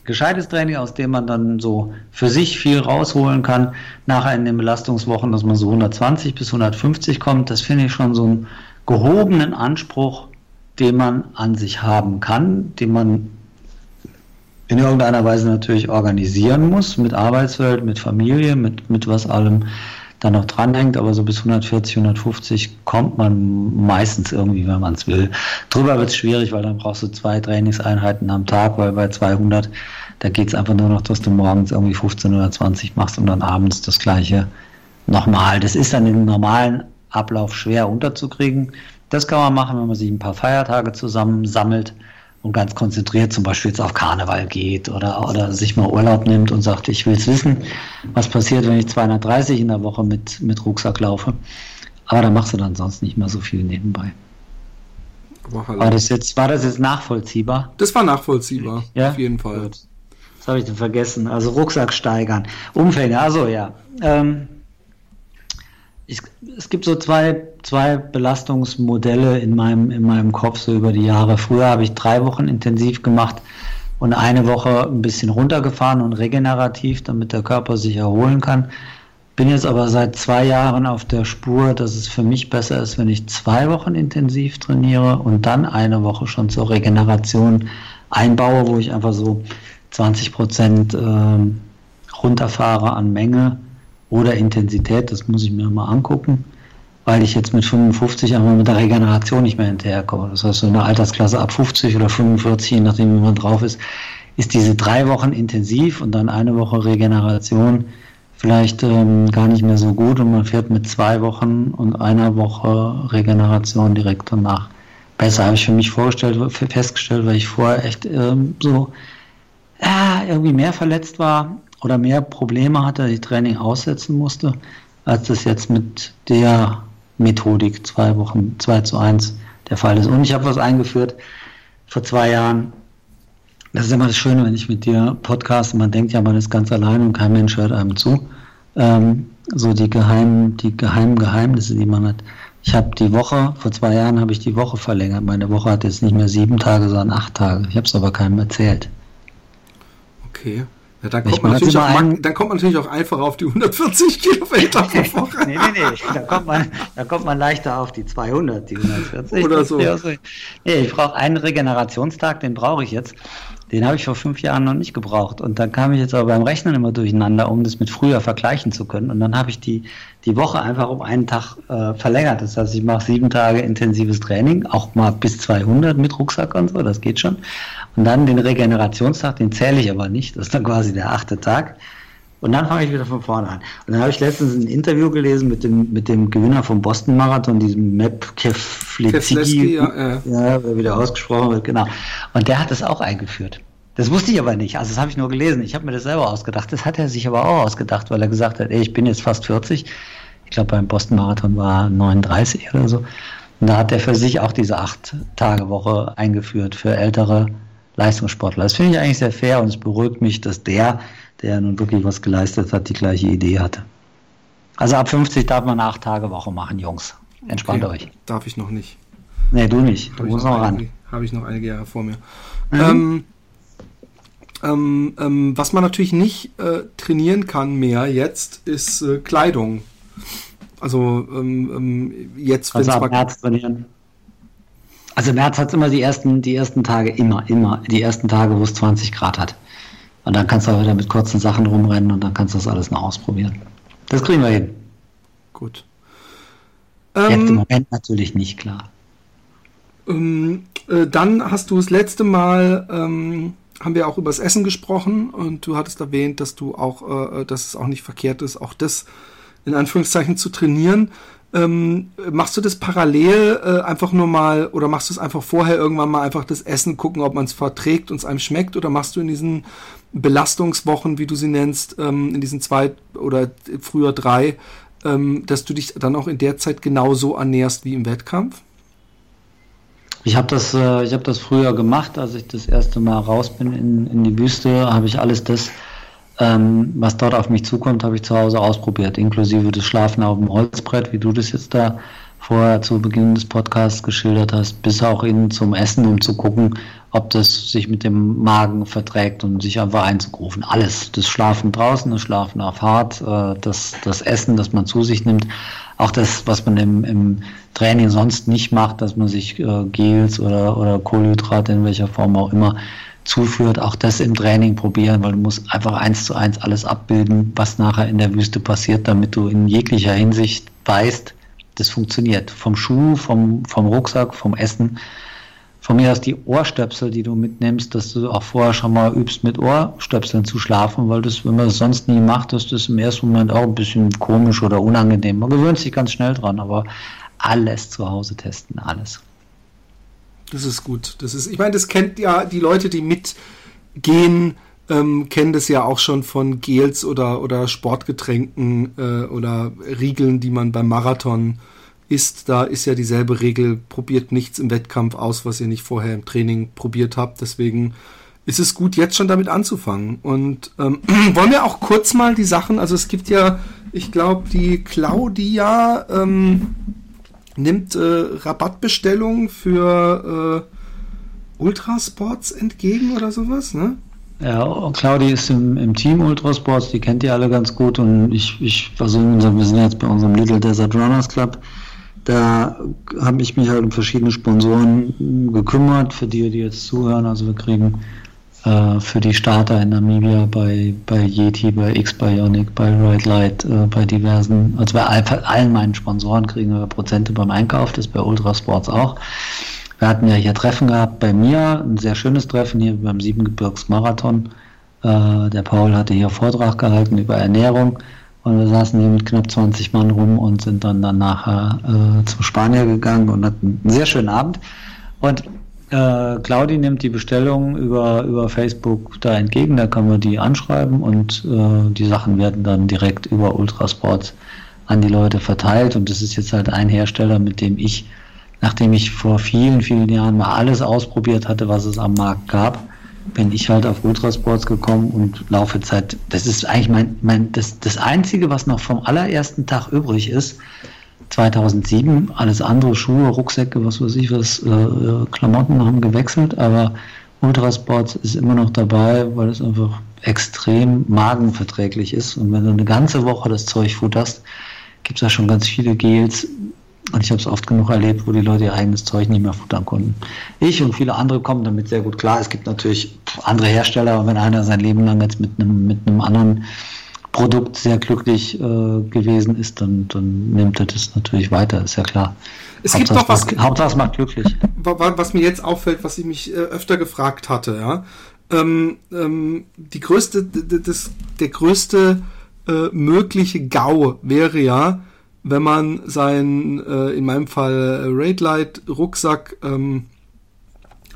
gescheites Training, aus dem man dann so für sich viel rausholen kann. Nachher in den Belastungswochen, dass man so 120 bis 150 kommt, das finde ich schon so einen gehobenen Anspruch, den man an sich haben kann, den man in irgendeiner Weise natürlich organisieren muss, mit Arbeitswelt, mit Familie, mit, mit was allem da noch dranhängt, aber so bis 140, 150 kommt man meistens irgendwie, wenn man es will. Drüber wird es schwierig, weil dann brauchst du zwei Trainingseinheiten am Tag, weil bei 200, da geht es einfach nur noch, dass du morgens irgendwie 15 oder 20 machst und dann abends das gleiche nochmal. Das ist dann im normalen Ablauf schwer unterzukriegen. Das kann man machen, wenn man sich ein paar Feiertage zusammen sammelt und ganz konzentriert zum Beispiel jetzt auf Karneval geht oder, oder sich mal Urlaub nimmt und sagt, ich will es wissen, was passiert, wenn ich 230 in der Woche mit, mit Rucksack laufe. Aber da machst du dann sonst nicht mehr so viel nebenbei. War das jetzt, war das jetzt nachvollziehbar? Das war nachvollziehbar, ja? auf jeden Fall. Gut. Das habe ich denn vergessen. Also Rucksack steigern. Umfänge, also ja. Ähm, ich, es gibt so zwei, zwei Belastungsmodelle in meinem, in meinem Kopf so über die Jahre. Früher habe ich drei Wochen intensiv gemacht und eine Woche ein bisschen runtergefahren und regenerativ, damit der Körper sich erholen kann. Bin jetzt aber seit zwei Jahren auf der Spur, dass es für mich besser ist, wenn ich zwei Wochen intensiv trainiere und dann eine Woche schon zur Regeneration einbaue, wo ich einfach so 20 Prozent äh, runterfahre an Menge oder Intensität, das muss ich mir mal angucken, weil ich jetzt mit 55 einfach mit der Regeneration nicht mehr hinterherkomme. Das heißt, so eine Altersklasse ab 50 oder 45, je nachdem, wie man drauf ist, ist diese drei Wochen intensiv und dann eine Woche Regeneration vielleicht ähm, gar nicht mehr so gut und man fährt mit zwei Wochen und einer Woche Regeneration direkt danach besser. Habe ich für mich vorgestellt, festgestellt, weil ich vorher echt ähm, so äh, irgendwie mehr verletzt war oder mehr Probleme hatte, die Training aussetzen musste, als das jetzt mit der Methodik zwei Wochen, 2 zu 1 der Fall ist. Und ich habe was eingeführt vor zwei Jahren. Das ist immer das Schöne, wenn ich mit dir podcast. Man denkt ja, man ist ganz allein und kein Mensch hört einem zu. Ähm, so die geheimen, die geheimen Geheimnisse, die man hat. Ich habe die Woche, vor zwei Jahren habe ich die Woche verlängert. Meine Woche hat jetzt nicht mehr sieben Tage, sondern acht Tage. Ich habe es aber keinem erzählt. Okay. Ja, dann, kommt man natürlich auch, ein... dann kommt man natürlich auch einfach auf die 140 <laughs> Kilometer pro Woche. nee, nee, nee. Da kommt, man, da kommt man leichter auf die 200, die 140. Oder so. Nee, ich brauche einen Regenerationstag, den brauche ich jetzt. Den habe ich vor fünf Jahren noch nicht gebraucht. Und dann kam ich jetzt aber beim Rechnen immer durcheinander, um das mit früher vergleichen zu können. Und dann habe ich die, die Woche einfach um einen Tag äh, verlängert. Das heißt, ich mache sieben Tage intensives Training, auch mal bis 200 mit Rucksack und so, das geht schon. Und dann den Regenerationstag, den zähle ich aber nicht. Das ist dann quasi der achte Tag. Und dann fange ich wieder von vorne an. Und dann habe ich letztens ein Interview gelesen mit dem, mit dem Gewinner vom Boston Marathon, diesem Map Keflezigi, ja, ja. ja, wieder ausgesprochen wird, genau. Und der hat das auch eingeführt. Das wusste ich aber nicht. Also das habe ich nur gelesen. Ich habe mir das selber ausgedacht. Das hat er sich aber auch ausgedacht, weil er gesagt hat, ey, ich bin jetzt fast 40. Ich glaube, beim Boston Marathon war 39 oder so. Und da hat er für sich auch diese acht Tage Woche eingeführt für ältere Leistungssportler. Das finde ich eigentlich sehr fair und es beruhigt mich, dass der der nun wirklich was geleistet hat, die gleiche Idee hatte. Also ab 50 darf man acht Tage Woche machen, Jungs. Entspannt okay. euch. Darf ich noch nicht. Nee, du nicht. Du musst noch ran. Habe ich noch einige Jahre vor mir. Mhm. Ähm, ähm, ähm, was man natürlich nicht äh, trainieren kann mehr jetzt, ist äh, Kleidung. Also ähm, ähm, jetzt wenn also ab März trainieren. Also März hat es immer die ersten, die ersten Tage, immer, immer, die ersten Tage, wo es 20 Grad hat. Und dann kannst du auch wieder mit kurzen Sachen rumrennen und dann kannst du das alles noch ausprobieren. Das kriegen wir hin. Gut. Jetzt ähm, im Moment natürlich nicht klar. Ähm, äh, dann hast du das letzte Mal, ähm, haben wir auch über das Essen gesprochen und du hattest erwähnt, dass du auch, äh, dass es auch nicht verkehrt ist, auch das in Anführungszeichen zu trainieren. Ähm, machst du das parallel äh, einfach nur mal oder machst du es einfach vorher irgendwann mal einfach das Essen gucken, ob man es verträgt und es einem schmeckt oder machst du in diesen Belastungswochen, wie du sie nennst, ähm, in diesen zwei oder früher drei, ähm, dass du dich dann auch in der Zeit genauso ernährst wie im Wettkampf? Ich habe das, äh, ich das früher gemacht, als ich das erste Mal raus bin in, in die Wüste, habe ich alles das, ähm, was dort auf mich zukommt, habe ich zu Hause ausprobiert, inklusive des Schlafen auf dem Holzbrett, wie du das jetzt da vorher zu Beginn des Podcasts geschildert hast, bis auch hin zum Essen, um zu gucken, ob das sich mit dem Magen verträgt und sich einfach einzugrufen. Alles. Das Schlafen draußen, das Schlafen auf hart, äh, das, das Essen, das man zu sich nimmt. Auch das, was man im, im Training sonst nicht macht, dass man sich äh, Gels oder, oder Kohlenhydrate in welcher Form auch immer zuführt, auch das im Training probieren, weil du musst einfach eins zu eins alles abbilden, was nachher in der Wüste passiert, damit du in jeglicher Hinsicht weißt, das funktioniert. Vom Schuh, vom, vom Rucksack, vom Essen. Von mir aus die Ohrstöpsel, die du mitnimmst, dass du auch vorher schon mal übst, mit Ohrstöpseln zu schlafen, weil das, wenn man das sonst nie macht, ist das im ersten Moment auch ein bisschen komisch oder unangenehm. Man gewöhnt sich ganz schnell dran, aber alles zu Hause testen, alles. Das ist gut. Das ist, ich meine, das kennt ja die Leute, die mitgehen, ähm, kennen das ja auch schon von Gels oder, oder Sportgetränken äh, oder Riegeln, die man beim Marathon isst. Da ist ja dieselbe Regel, probiert nichts im Wettkampf aus, was ihr nicht vorher im Training probiert habt. Deswegen ist es gut, jetzt schon damit anzufangen. Und ähm, <clears throat> wollen wir auch kurz mal die Sachen, also es gibt ja, ich glaube, die Claudia ähm, nimmt äh, Rabattbestellungen für äh, Ultrasports entgegen oder sowas, ne? Ja, Claudi ist im, im Team Ultrasports, die kennt ihr alle ganz gut und ich, ich unserem, wir sind jetzt bei unserem Little Desert Runners Club. Da habe ich mich halt um verschiedene Sponsoren gekümmert, für die, die jetzt zuhören. Also wir kriegen äh, für die Starter in Namibia bei, bei Yeti, bei X-Bionic, bei Ride Light, äh, bei diversen, also bei all, allen meinen Sponsoren kriegen wir Prozente beim Einkauf, das bei Ultrasports auch. Wir hatten ja hier Treffen gehabt bei mir, ein sehr schönes Treffen hier beim Siebengebirgsmarathon. Äh, der Paul hatte hier Vortrag gehalten über Ernährung und wir saßen hier mit knapp 20 Mann rum und sind dann, nachher äh, zum Spanier gegangen und hatten einen sehr schönen Abend. Und äh, Claudi nimmt die Bestellung über, über Facebook da entgegen, da kann man die anschreiben und äh, die Sachen werden dann direkt über Ultrasports an die Leute verteilt. Und das ist jetzt halt ein Hersteller, mit dem ich nachdem ich vor vielen, vielen Jahren mal alles ausprobiert hatte, was es am Markt gab, bin ich halt auf Ultrasports gekommen und laufe halt, das ist eigentlich mein, mein das, das Einzige, was noch vom allerersten Tag übrig ist, 2007, alles andere, Schuhe, Rucksäcke, was weiß ich was, äh, äh, Klamotten haben gewechselt, aber Ultrasports ist immer noch dabei, weil es einfach extrem magenverträglich ist und wenn du eine ganze Woche das Zeug futterst, gibt es da schon ganz viele Gels, Und ich habe es oft genug erlebt, wo die Leute ihr eigenes Zeug nicht mehr futtern konnten. Ich und viele andere kommen damit sehr gut klar. Es gibt natürlich andere Hersteller, aber wenn einer sein Leben lang jetzt mit einem, mit einem anderen Produkt sehr glücklich äh, gewesen ist, dann, dann nimmt er das natürlich weiter, ist ja klar. Es gibt noch was, Hauptsache es macht glücklich. <laughs> Was mir jetzt auffällt, was ich mich äh, öfter gefragt hatte, ja. Ähm, ähm, die größte, das, der größte äh, mögliche GAU wäre ja, wenn man seinen, äh, in meinem Fall äh, Raidlight Rucksack ähm,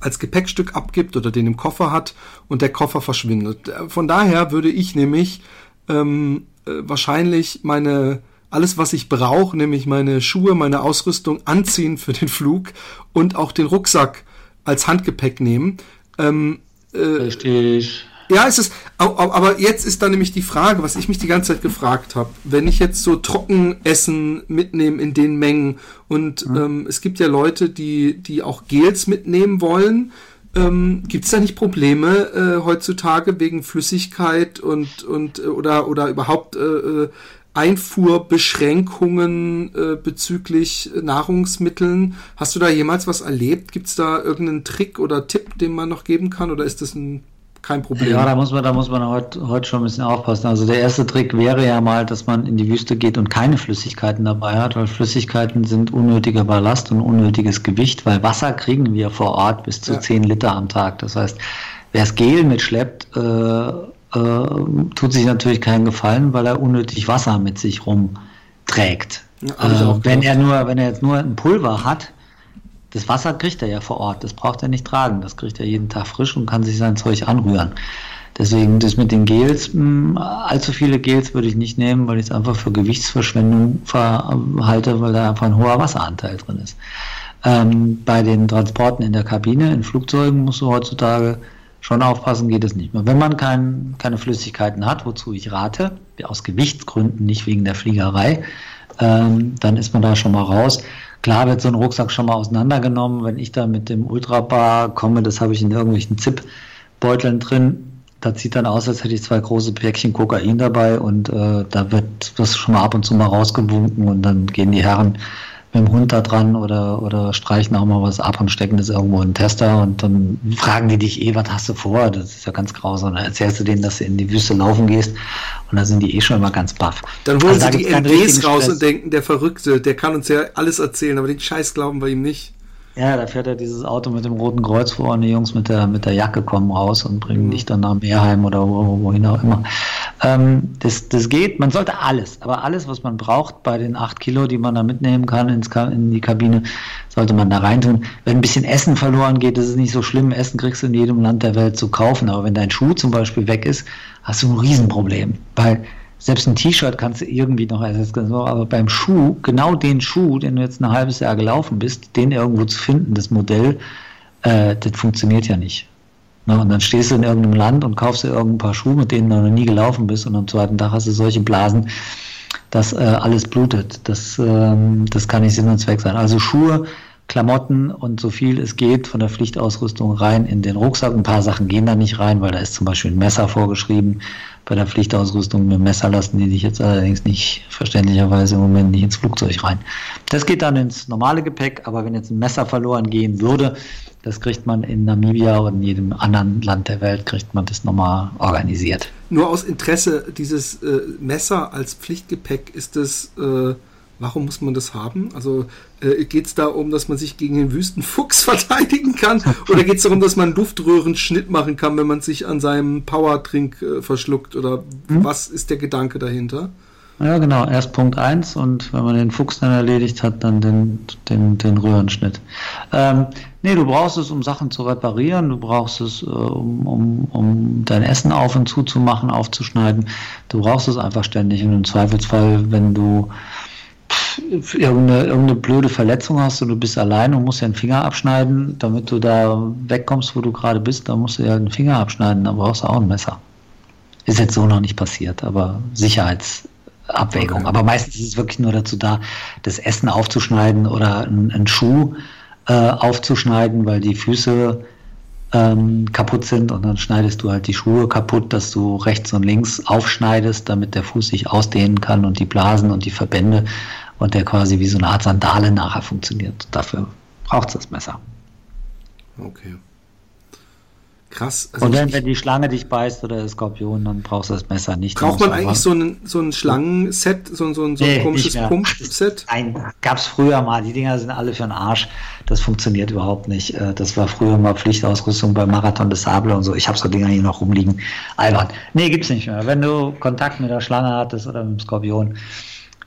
als Gepäckstück abgibt oder den im Koffer hat und der Koffer verschwindet. Von daher würde ich nämlich ähm, äh, wahrscheinlich meine alles, was ich brauche, nämlich meine Schuhe, meine Ausrüstung anziehen für den Flug und auch den Rucksack als Handgepäck nehmen. Ähm, äh, Richtig. Ja, es ist, aber jetzt ist da nämlich die Frage, was ich mich die ganze Zeit gefragt habe. Wenn ich jetzt so Trockenessen mitnehme in den Mengen und mhm. ähm, es gibt ja Leute, die, die auch Gels mitnehmen wollen, ähm, gibt es da nicht Probleme äh, heutzutage wegen Flüssigkeit und, und äh, oder, oder überhaupt äh, äh, Einfuhrbeschränkungen äh, bezüglich Nahrungsmitteln? Hast du da jemals was erlebt? Gibt es da irgendeinen Trick oder Tipp, den man noch geben kann? Oder ist das ein kein Problem. Ja, da muss man, da muss man heute, heute schon ein bisschen aufpassen. Also der erste Trick wäre ja mal, dass man in die Wüste geht und keine Flüssigkeiten dabei hat, weil Flüssigkeiten sind unnötiger Ballast und unnötiges Gewicht, weil Wasser kriegen wir vor Ort bis zu ja. 10 Liter am Tag. Das heißt, wer das Gel mitschleppt, äh, äh, tut sich natürlich keinen Gefallen, weil er unnötig Wasser mit sich rumträgt. Ja, äh, wenn er nur, wenn er jetzt nur ein Pulver hat, das Wasser kriegt er ja vor Ort, das braucht er nicht tragen, das kriegt er jeden Tag frisch und kann sich sein Zeug anrühren. Deswegen das mit den Gels, mh, hm, allzu viele Gels würde ich nicht nehmen, weil ich es einfach für Gewichtsverschwendung halte, weil da einfach ein hoher Wasseranteil drin ist. Ähm, bei den Transporten in der Kabine, in Flugzeugen musst du heutzutage schon aufpassen, geht es nicht mehr. Wenn man kein, keine Flüssigkeiten hat, wozu ich rate, aus Gewichtsgründen, nicht wegen der Fliegerei, ähm, dann ist man da schon mal raus. Klar wird so ein Rucksack schon mal auseinandergenommen. Wenn ich da mit dem Ultrabar komme, das habe ich in irgendwelchen Zip-Beuteln drin. Da sieht dann aus, als hätte ich zwei große Päckchen Kokain dabei und äh, da wird das schon mal ab und zu mal rausgewunken und dann gehen die Herren mit dem Hund da dran oder, oder streichen auch mal was ab und stecken das irgendwo in den Tester und dann fragen die dich eh, was hast du vor? Das ist ja ganz grausam. Dann erzählst du denen, dass du in die Wüste laufen gehst und dann sind die eh schon immer ganz baff. Dann holen also, sie die MPs raus Stress. und denken, der Verrückte, der kann uns ja alles erzählen, aber den Scheiß glauben wir ihm nicht. Ja, da fährt er dieses Auto mit dem roten Kreuz vor und die Jungs mit der, mit der Jacke kommen raus und bringen mhm. dich dann nach Meerheim oder wo, wohin auch immer. Ähm, das, das geht, man sollte alles, aber alles, was man braucht bei den acht Kilo, die man da mitnehmen kann ins, in die Kabine, sollte man da reintun. Wenn ein bisschen Essen verloren geht, das ist nicht so schlimm. Essen kriegst du in jedem Land der Welt zu kaufen, aber wenn dein Schuh zum Beispiel weg ist, hast du ein Riesenproblem, weil selbst ein T-Shirt kannst du irgendwie noch ersetzen, aber beim Schuh, genau den Schuh, den du jetzt ein halbes Jahr gelaufen bist, den irgendwo zu finden, das Modell, äh, das funktioniert ja nicht. Ne? Und dann stehst du in irgendeinem Land und kaufst dir irgendein paar Schuhe, mit denen du noch nie gelaufen bist und am zweiten Tag hast du solche Blasen, dass äh, alles blutet. Das, ähm, das kann nicht Sinn und Zweck sein. Also Schuhe, Klamotten und so viel es geht von der Pflichtausrüstung rein in den Rucksack. Ein paar Sachen gehen da nicht rein, weil da ist zum Beispiel ein Messer vorgeschrieben. Bei der Pflichtausrüstung mit dem Messer lassen die dich jetzt allerdings nicht verständlicherweise im Moment nicht ins Flugzeug rein. Das geht dann ins normale Gepäck, aber wenn jetzt ein Messer verloren gehen würde, das kriegt man in Namibia und in jedem anderen Land der Welt, kriegt man das nochmal organisiert. Nur aus Interesse, dieses äh, Messer als Pflichtgepäck, ist es... Äh Warum muss man das haben? Also äh, geht es da um, dass man sich gegen den Wüstenfuchs <laughs> verteidigen kann? Oder geht es darum, dass man einen Luftröhrenschnitt machen kann, wenn man sich an seinem Powertrink äh, verschluckt? Oder hm? was ist der Gedanke dahinter? Ja, genau. Erst Punkt 1 und wenn man den Fuchs dann erledigt hat, dann den, den, den Röhrenschnitt. Ähm, nee, du brauchst es, um Sachen zu reparieren. Du brauchst es, äh, um, um, um dein Essen auf und zu zu machen, aufzuschneiden. Du brauchst es einfach ständig. Und im Zweifelsfall, wenn du irgendeine, irgendeine blöde Verletzung hast und du bist allein und musst ja einen Finger abschneiden, damit du da wegkommst, wo du gerade bist, dann musst du ja einen Finger abschneiden, dann brauchst du auch ein Messer. Ist jetzt so noch nicht passiert, aber Sicherheitsabwägung. Okay. Aber meistens ist es wirklich nur dazu da, das Essen aufzuschneiden oder einen, einen Schuh äh, aufzuschneiden, weil die Füße ähm, kaputt sind und dann schneidest du halt die Schuhe kaputt, dass du rechts und links aufschneidest, damit der Fuß sich ausdehnen kann und die Blasen und die Verbände und der quasi wie so eine Art Sandale nachher funktioniert. Dafür braucht es das Messer. Okay. Krass. Also und wenn, wenn die Schlange dich beißt oder der Skorpion, dann brauchst du das Messer nicht. Braucht man eigentlich so ein, so ein Schlangenset, so, so, so ein nee, komisches Pumpset? Nein, gab es früher mal. Die Dinger sind alle für den Arsch. Das funktioniert überhaupt nicht. Äh, das war früher mal Pflichtausrüstung beim Marathon des Sable und so. Ich habe so Dinger hier noch rumliegen. Albern. Nee, gibt's nicht mehr. Wenn du Kontakt mit der Schlange hattest oder mit dem Skorpion,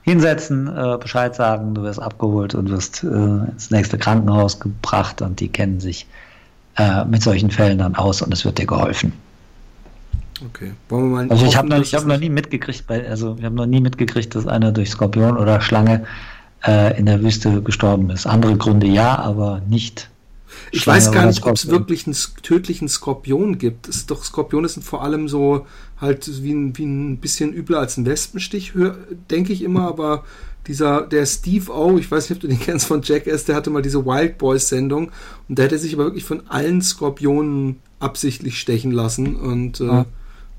hinsetzen, äh, Bescheid sagen, du wirst abgeholt und wirst äh, ins nächste Krankenhaus gebracht und die kennen sich äh, mit solchen Fällen dann aus und es wird dir geholfen. Okay. Wollen wir mal also ich habe noch, hab noch nie mitgekriegt, bei, also wir haben noch nie mitgekriegt, dass einer durch Skorpion oder Schlange äh, in der Wüste gestorben ist. Andere Gründe ja, aber nicht. Ich Schlange weiß gar nicht, ob es wirklich einen tödlichen Skorpion gibt. Es doch Skorpione sind vor allem so halt wie ein, wie ein bisschen übler als ein Wespenstich, denke ich immer, aber dieser, der Steve O, ich weiß nicht, ob du den <laughs> kennst von Jackass, der hatte mal diese Wild Boys Sendung und der hätte sich aber wirklich von allen Skorpionen absichtlich stechen lassen und äh, ja.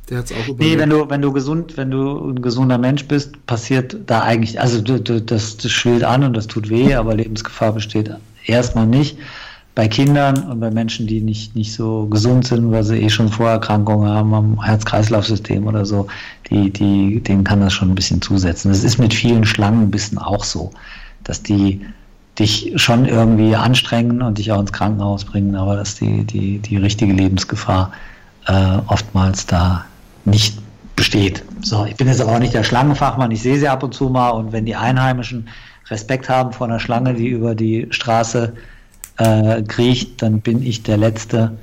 der hat es auch überlebt. Nee, wenn du, wenn du gesund, wenn du ein gesunder Mensch bist, passiert da eigentlich, also du, du, das, das schwillt an und das tut weh, aber Lebensgefahr besteht erstmal nicht bei Kindern und bei Menschen, die nicht, nicht so gesund sind, weil sie eh schon Vorerkrankungen haben am Herz-Kreislauf-System oder so, die, die, denen kann das schon ein bisschen zusetzen. Das ist mit vielen Schlangenbissen auch so, dass die dich schon irgendwie anstrengen und dich auch ins Krankenhaus bringen, aber dass die, die, die richtige Lebensgefahr äh, oftmals da nicht besteht. So, ich bin jetzt aber auch nicht der Schlangenfachmann, ich sehe sie ab und zu mal und wenn die Einheimischen Respekt haben vor einer Schlange, die über die Straße äh, kriecht, dann bin ich der Letzte,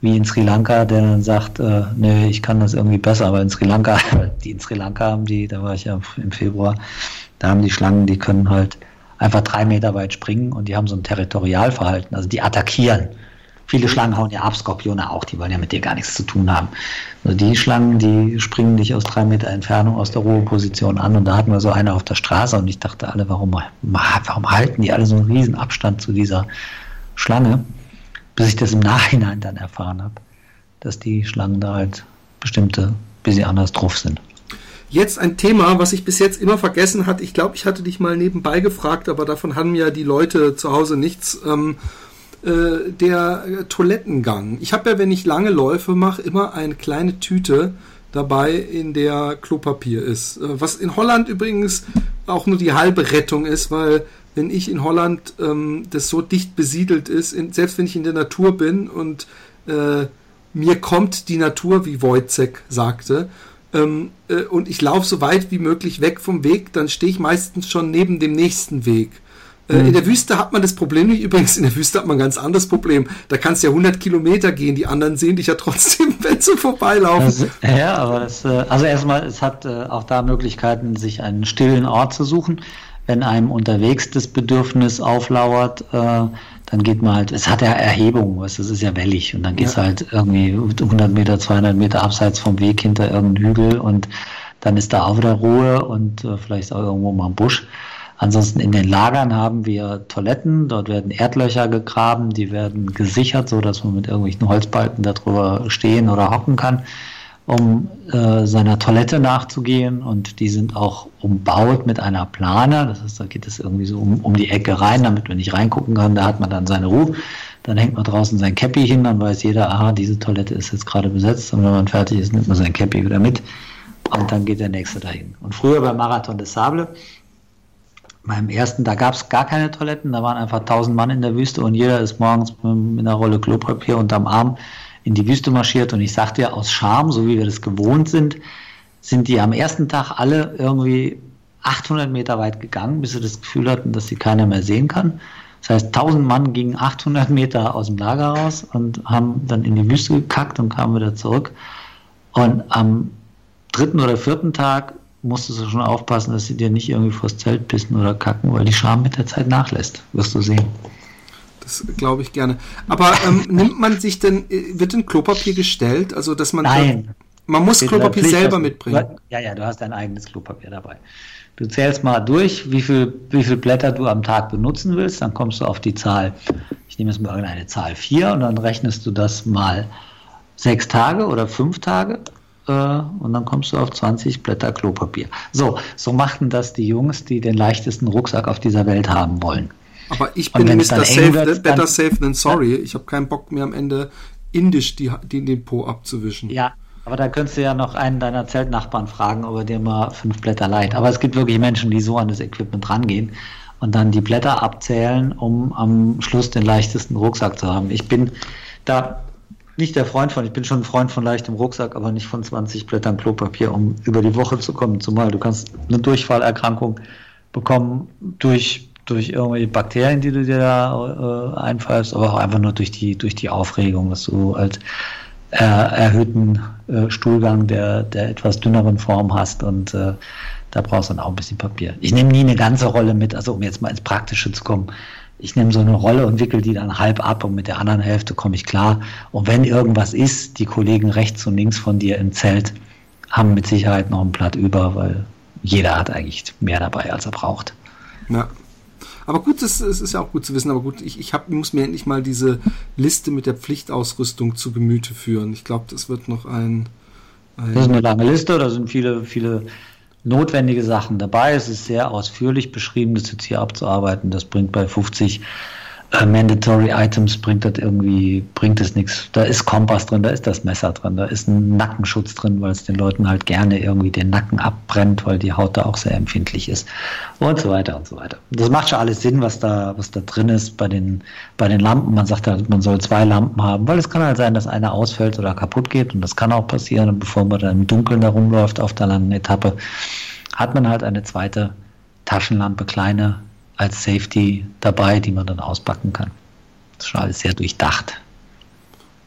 wie in Sri Lanka, der dann sagt, äh, nee, ich kann das irgendwie besser. Aber in Sri Lanka, <laughs> die in Sri Lanka haben die, da war ich ja im Februar, da haben die Schlangen, die können halt einfach drei Meter weit springen und die haben so ein Territorialverhalten, also die attackieren. Viele Schlangen hauen ja ab, Skorpione auch, die wollen ja mit dir gar nichts zu tun haben. Also die Schlangen, die springen dich aus drei Meter Entfernung aus der Ruheposition an und da hatten wir so eine auf der Straße und ich dachte alle, warum, warum halten die alle so einen riesen Abstand zu dieser Schlange, bis ich das im Nachhinein dann erfahren habe, dass die Schlangen da halt bestimmte bisschen anders drauf sind. Jetzt ein Thema, was ich bis jetzt immer vergessen hatte. Ich glaube, ich hatte dich mal nebenbei gefragt, aber davon haben ja die Leute zu Hause nichts. Ähm, äh, der Toilettengang. Ich habe ja, wenn ich lange Läufe mache, immer eine kleine Tüte dabei, in der Klopapier ist. Äh, was in Holland übrigens auch nur die halbe Rettung ist, weil wenn ich in Holland ähm, das so dicht besiedelt ist, in, selbst wenn ich in der Natur bin und äh, mir kommt die Natur, wie Wojcek sagte, ähm, äh, und ich laufe so weit wie möglich weg vom Weg, dann stehe ich meistens schon neben dem nächsten Weg. Äh, mhm. In der Wüste hat man das Problem nicht. Übrigens, in der Wüste hat man ein ganz anderes Problem. Da kannst du ja 100 Kilometer gehen, die anderen sehen dich ja trotzdem, <laughs> wenn sie vorbeilaufen. Also, ja, aber das, äh, also erstmal, es hat äh, auch da Möglichkeiten, sich einen stillen Ort zu suchen wenn einem unterwegs das Bedürfnis auflauert, äh, dann geht man halt, es hat ja Erhebung, weißt, das ist ja wellig und dann geht's ja. halt irgendwie 100 Meter, 200 Meter abseits vom Weg hinter irgendeinem Hügel und dann ist da auch wieder Ruhe und äh, vielleicht auch irgendwo mal ein Busch. Ansonsten in den Lagern haben wir Toiletten, dort werden Erdlöcher gegraben, die werden gesichert, so dass man mit irgendwelchen Holzbalken darüber stehen oder hocken kann um äh, seiner Toilette nachzugehen und die sind auch umbaut mit einer Plane. Das heißt, da geht es irgendwie so um, um die Ecke rein, damit man nicht reingucken kann. Da hat man dann seine Ruhe. Dann hängt man draußen sein Cappy hin, dann weiß jeder, aha, diese Toilette ist jetzt gerade besetzt. Und wenn man fertig ist, nimmt man sein Cappy wieder mit und dann geht der nächste dahin. Und früher beim Marathon des Sable, beim ersten, da gab es gar keine Toiletten, da waren einfach tausend Mann in der Wüste und jeder ist morgens mit einer Rolle Klopapier unterm Arm in die Wüste marschiert und ich sagte ja, aus Scham, so wie wir das gewohnt sind, sind die am ersten Tag alle irgendwie 800 Meter weit gegangen, bis sie das Gefühl hatten, dass sie keiner mehr sehen kann. Das heißt, 1000 Mann gingen 800 Meter aus dem Lager raus und haben dann in die Wüste gekackt und kamen wieder zurück. Und am dritten oder vierten Tag musstest du schon aufpassen, dass sie dir nicht irgendwie vors Zelt pissen oder kacken, weil die Scham mit der Zeit nachlässt, wirst du sehen. Das glaube ich gerne. Aber ähm, nimmt man sich denn, äh, wird denn Klopapier gestellt? Also, dass man. Nein. man muss Klopapier selber mitbringen. Ja, ja, du hast dein eigenes Klopapier dabei. Du zählst mal durch, wie viel, wie viel Blätter du am Tag benutzen willst, dann kommst du auf die Zahl, ich nehme jetzt mal irgendeine Zahl 4 und dann rechnest du das mal sechs Tage oder fünf Tage äh, und dann kommst du auf 20 Blätter Klopapier. So, so machten das die Jungs, die den leichtesten Rucksack auf dieser Welt haben wollen. Aber ich bin Mr. Safe, wird, better safe than sorry. Ich habe keinen Bock mehr am Ende indisch die, die, den Po abzuwischen. Ja, aber da könntest du ja noch einen deiner Zeltnachbarn fragen, ob er dir mal fünf Blätter leiht. Aber es gibt wirklich Menschen, die so an das Equipment rangehen und dann die Blätter abzählen, um am Schluss den leichtesten Rucksack zu haben. Ich bin da nicht der Freund von, ich bin schon ein Freund von leichtem Rucksack, aber nicht von 20 Blättern Klopapier, um über die Woche zu kommen. Zumal du kannst eine Durchfallerkrankung bekommen durch, durch irgendwelche Bakterien, die du dir da äh, einpfeifst, aber auch einfach nur durch die, durch die Aufregung, dass du halt äh, erhöhten äh, Stuhlgang der, der etwas dünneren Form hast und äh, da brauchst du dann auch ein bisschen Papier. Ich nehme nie eine ganze Rolle mit, also um jetzt mal ins Praktische zu kommen ich nehme so eine Rolle und wickel die dann halb ab und mit der anderen Hälfte komme ich klar. Und wenn irgendwas ist, die Kollegen rechts und links von dir im Zelt haben mit Sicherheit noch ein Blatt über, weil jeder hat eigentlich mehr dabei, als er braucht. Ja. Aber gut, es ist ja auch gut zu wissen. Aber gut, ich, ich hab, muss mir endlich mal diese Liste mit der Pflichtausrüstung zu Gemüte führen. Ich glaube, das wird noch ein, ein. Das ist eine lange Liste, da sind viele, viele notwendige Sachen dabei. Es ist sehr ausführlich beschrieben, das jetzt hier abzuarbeiten. Das bringt bei 50 äh, Mandatory Items bringt das irgendwie, bringt es nichts. Da ist Kompass drin, da ist das Messer drin, da ist ein Nackenschutz drin, weil es den Leuten halt gerne irgendwie den Nacken abbrennt, weil die Haut da auch sehr empfindlich ist und so weiter und so weiter. Das macht schon alles Sinn, was da, was da drin ist bei den, bei den Lampen. Man sagt halt, man soll zwei Lampen haben, weil es kann halt sein, dass eine ausfällt oder kaputt geht und das kann auch passieren, bevor man dann im Dunkeln da rumläuft auf der langen Etappe, hat man halt eine zweite Taschenlampe, kleine, als Safety dabei, die man dann auspacken kann. Das ist schon alles sehr durchdacht.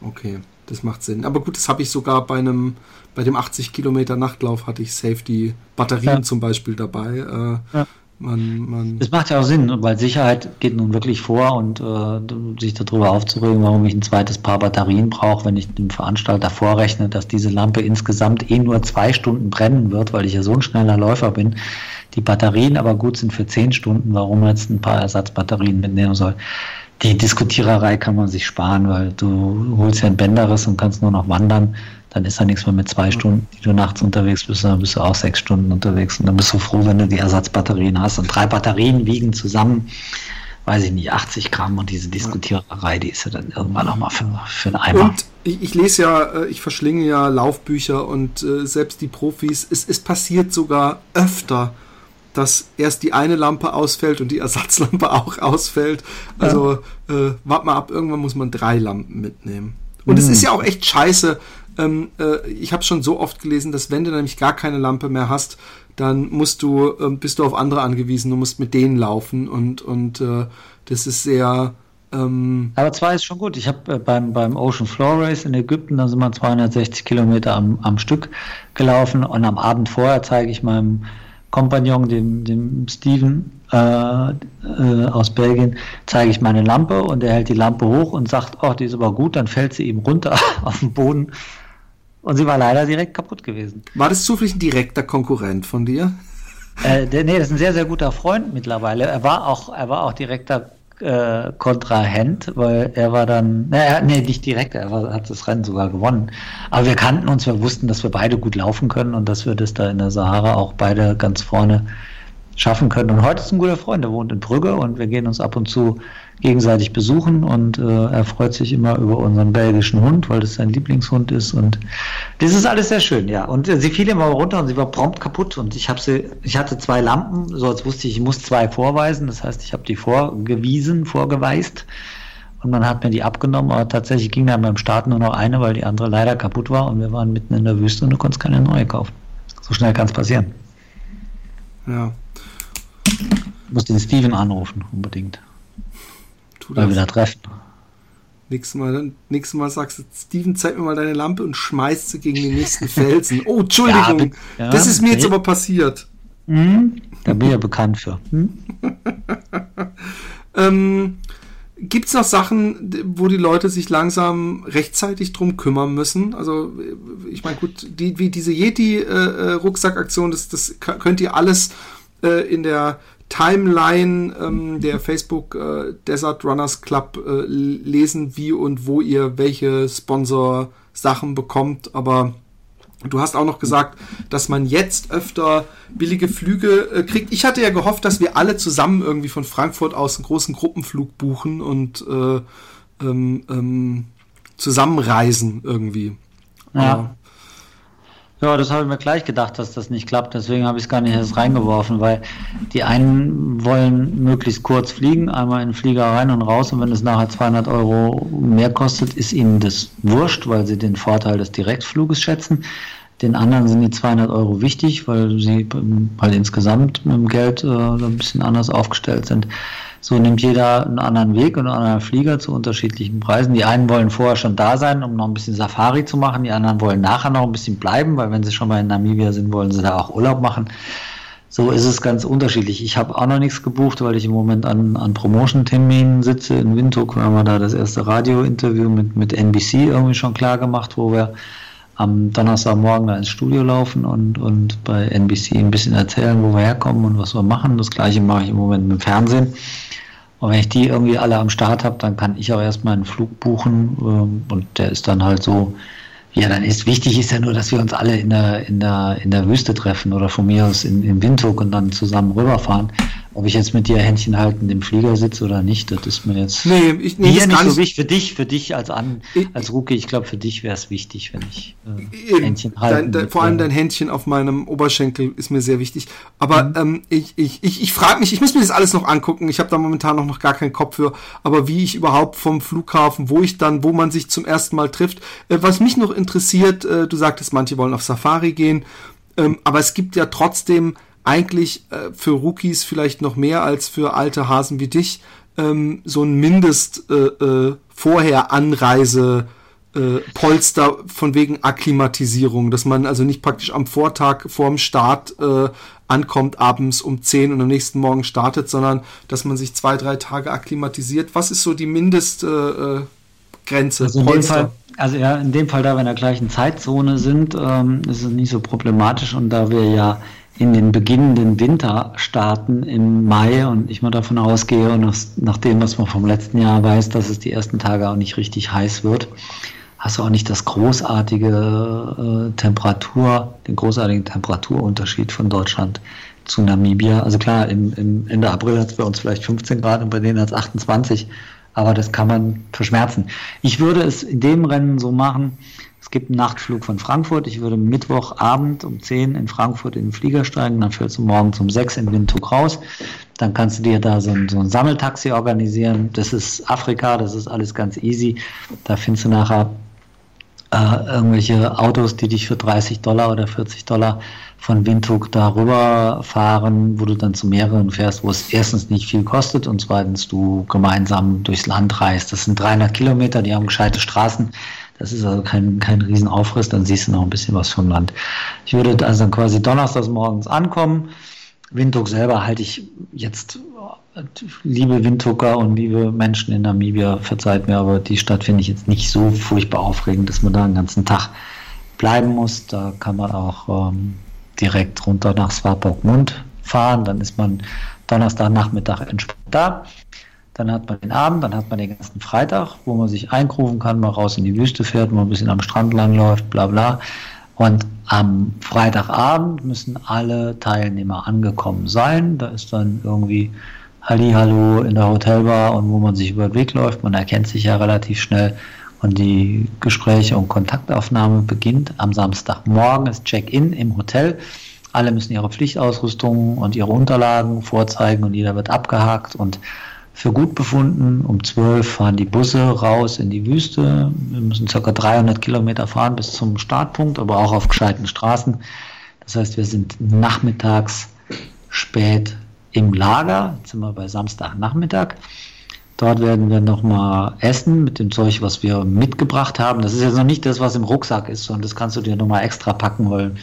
Okay, das macht Sinn. Aber gut, das habe ich sogar bei einem, bei dem 80 Kilometer Nachtlauf hatte ich Safety Batterien ja. zum Beispiel dabei. Äh, ja. Man, man das macht ja auch Sinn, weil Sicherheit geht nun wirklich vor und äh, sich darüber aufzuregen, warum ich ein zweites Paar Batterien brauche, wenn ich dem Veranstalter vorrechne, dass diese Lampe insgesamt eh nur zwei Stunden brennen wird, weil ich ja so ein schneller Läufer bin, die Batterien aber gut sind für zehn Stunden, warum man jetzt ein paar Ersatzbatterien mitnehmen soll. Die Diskutiererei kann man sich sparen, weil du holst ja ein Bänderriss und kannst nur noch wandern dann ist da nichts mehr mit zwei Stunden, die du nachts unterwegs bist, dann bist du auch sechs Stunden unterwegs und dann bist du froh, wenn du die Ersatzbatterien hast. Und drei Batterien wiegen zusammen, weiß ich nicht, 80 Gramm und diese Diskutiererei, die ist ja dann irgendwann nochmal für, für einen Eimer. Und ich, ich, lese ja, äh, ich verschlinge ja Laufbücher und äh, selbst die Profis, es, es passiert sogar öfter, dass erst die eine Lampe ausfällt und die Ersatzlampe <laughs> auch ausfällt. Also ja. äh, wart mal ab, irgendwann muss man drei Lampen mitnehmen. Und es mhm. ist ja auch echt scheiße, ähm, äh, ich habe schon so oft gelesen, dass wenn du nämlich gar keine Lampe mehr hast, dann musst du, äh, bist du auf andere angewiesen, du musst mit denen laufen und, und äh, das ist sehr. Ähm Aber zwei ist schon gut. Ich habe äh, beim, beim Ocean Floor Race in Ägypten, da sind wir 260 Kilometer am, am Stück gelaufen und am Abend vorher zeige ich meinem Kompagnon, dem, dem Steven äh, äh, aus Belgien, zeige ich meine Lampe und er hält die Lampe hoch und sagt, oh, die ist aber gut, dann fällt sie ihm runter <laughs> auf den Boden und sie war leider direkt kaputt gewesen. War das zufällig ein direkter Konkurrent von dir? <laughs> Äh, der, nee, das ist ein sehr, sehr guter Freund mittlerweile. Er war auch, er war auch direkter äh, Kontrahent, weil er war dann, naja, nee, nicht direkt, er war, hat das Rennen sogar gewonnen. Aber wir kannten uns, wir wussten, dass wir beide gut laufen können und dass wir das da in der Sahara auch beide ganz vorne schaffen können. Und heute ist ein guter Freund, der wohnt in Brügge und wir gehen uns ab und zu gegenseitig besuchen und äh, er freut sich immer über unseren belgischen Hund, weil das sein Lieblingshund ist und das ist alles sehr schön, ja. Und äh, sie fiel immer runter und sie war prompt kaputt und ich habe sie, ich hatte zwei Lampen, so als wusste ich, ich muss zwei vorweisen, das heißt, ich habe die vorgewiesen, vorgeweist und man hat mir die abgenommen, aber tatsächlich ging dann beim Start nur noch eine, weil die andere leider kaputt war und wir waren mitten in der Wüste und du konntest keine neue kaufen. So schnell kann es passieren. Ja. Ich muss den Steven anrufen, unbedingt. Tu Mal wieder treffen. Nächstes Mal, nächstes Mal sagst du, Steven, zeig mir mal deine Lampe und schmeißt sie gegen den nächsten Felsen. Oh, Entschuldigung, ja, ja, das ist mir jetzt aber passiert. Mhm, da bin ich ja bekannt für. Hm? <laughs> ähm, Gibt es noch Sachen, wo die Leute sich langsam rechtzeitig drum kümmern müssen? Also, ich meine, gut, die, wie diese Yeti-Rucksackaktion, äh, das, das könnt ihr alles äh, in der Timeline ähm, der Facebook äh, Desert Runners Club äh, lesen, wie und wo ihr welche Sponsor-Sachen bekommt. Aber Du hast auch noch gesagt, dass man jetzt öfter billige Flüge äh, kriegt. Ich hatte ja gehofft, dass wir alle zusammen irgendwie von Frankfurt aus einen großen Gruppenflug buchen und äh, ähm, ähm, zusammenreisen irgendwie. Ja. Ja, das habe ich mir gleich gedacht, dass das nicht klappt. Deswegen habe ich es gar nicht erst reingeworfen, weil die einen wollen möglichst kurz fliegen, einmal in den Flieger rein und raus. Und wenn es nachher 200 Euro mehr kostet, ist ihnen das wurscht, weil sie den Vorteil des Direktfluges schätzen. Den anderen sind die 200 Euro wichtig, weil sie halt insgesamt mit dem Geld äh, ein bisschen anders aufgestellt sind. So nimmt jeder einen anderen Weg und einen anderen Flieger zu unterschiedlichen Preisen. Die einen wollen vorher schon da sein, um noch ein bisschen Safari zu machen. Die anderen wollen nachher noch ein bisschen bleiben, weil wenn sie schon mal in Namibia sind, wollen sie da auch Urlaub machen. So ist es ganz unterschiedlich. Ich habe auch noch nichts gebucht, weil ich im Moment an, an Promotion-Terminen sitze in Windhoek. Haben wir da das erste Radio-Interview mit, mit NBC irgendwie schon klar gemacht, wo wir am Donnerstagmorgen da ins Studio laufen und, und bei NBC ein bisschen erzählen, wo wir herkommen und was wir machen. Das gleiche mache ich im Moment mit dem Fernsehen. Und wenn ich die irgendwie alle am Start habe, dann kann ich auch erstmal einen Flug buchen ähm, und der ist dann halt so, ja, dann ist wichtig ist ja nur, dass wir uns alle in der, in der, in der Wüste treffen oder von mir aus in, in Windhoek und dann zusammen rüberfahren. Ob ich jetzt mit dir Händchen halten im Flieger sitze oder nicht, das ist mir jetzt nee, ich, nee, hier nicht so wichtig. Für dich, für dich als, An, als Rookie, ich glaube, für dich wäre es wichtig, wenn ich äh, Händchen dein, vor allem dein Händchen auf meinem Oberschenkel ist mir sehr wichtig. Aber mhm. ähm, ich, ich, ich, ich frage mich, ich muss mir das alles noch angucken. Ich habe da momentan noch, noch gar keinen Kopf für. Aber wie ich überhaupt vom Flughafen, wo ich dann, wo man sich zum ersten Mal trifft. Äh, was mich noch interessiert, äh, du sagtest, manche wollen auf Safari gehen. Ähm, aber es gibt ja trotzdem eigentlich äh, für Rookies vielleicht noch mehr als für alte Hasen wie dich ähm, so ein Mindest äh, äh, vorher Anreise äh, Polster von wegen Akklimatisierung, dass man also nicht praktisch am Vortag vorm Start äh, ankommt abends um 10 und am nächsten Morgen startet, sondern dass man sich zwei, drei Tage akklimatisiert. Was ist so die Mindestgrenze? Äh, also, in dem Fall, also ja, in dem Fall, da wir in der gleichen Zeitzone sind, ähm, ist es nicht so problematisch und da wir ja in den beginnenden Winter starten im Mai und ich mal davon ausgehe und nach, dem, was man vom letzten Jahr weiß, dass es die ersten Tage auch nicht richtig heiß wird, hast du auch nicht das großartige äh, Temperatur, den großartigen Temperaturunterschied von Deutschland zu Namibia. Also klar, im, im Ende April hat es bei uns vielleicht 15 Grad und bei denen hat es 28, aber das kann man verschmerzen. Ich würde es in dem Rennen so machen, es gibt einen Nachtflug von Frankfurt. Ich würde Mittwochabend um 10 in Frankfurt in den Flieger steigen. Dann fährst du morgens um 6 in Windhoek raus. Dann kannst du dir da so ein, so ein Sammeltaxi organisieren. Das ist Afrika, das ist alles ganz easy. Da findest du nachher äh, irgendwelche Autos, die dich für 30 Dollar oder 40 Dollar von Windhoek darüber fahren, wo du dann zu mehreren fährst, wo es erstens nicht viel kostet und zweitens du gemeinsam durchs Land reist. Das sind 300 Kilometer, die haben gescheite Straßen. Das ist also kein, kein Riesenaufriss, dann siehst du noch ein bisschen was vom Land. Ich würde also dann quasi donnerstags morgens ankommen. Windhoek selber halte ich jetzt, liebe Windhoeker und liebe Menschen in Namibia, verzeiht mir, aber die Stadt finde ich jetzt nicht so furchtbar aufregend, dass man da einen ganzen Tag bleiben muss. Da kann man auch ähm, direkt runter nach Swapokmund fahren. Dann ist man Donnerstagnachmittag entspannt da. Dann hat man den Abend, dann hat man den ganzen Freitag, wo man sich eingrufen kann, mal raus in die Wüste fährt, mal ein bisschen am Strand langläuft, bla bla. Und am Freitagabend müssen alle Teilnehmer angekommen sein. Da ist dann irgendwie Hallihallo in der Hotelbar und wo man sich über den Weg läuft. Man erkennt sich ja relativ schnell. Und die Gespräche und Kontaktaufnahme beginnt am Samstagmorgen. Ist Check-in im Hotel. Alle müssen ihre Pflichtausrüstung und ihre Unterlagen vorzeigen und jeder wird abgehakt und für gut befunden. Um 12 fahren die Busse raus in die Wüste. Wir müssen ca. 300 Kilometer fahren bis zum Startpunkt, aber auch auf gescheiten Straßen. Das heißt, wir sind nachmittags spät im Lager. Jetzt sind wir bei Samstagnachmittag. Dort werden wir nochmal essen mit dem Zeug, was wir mitgebracht haben. Das ist jetzt noch nicht das, was im Rucksack ist, sondern das kannst du dir nochmal extra packen wollen.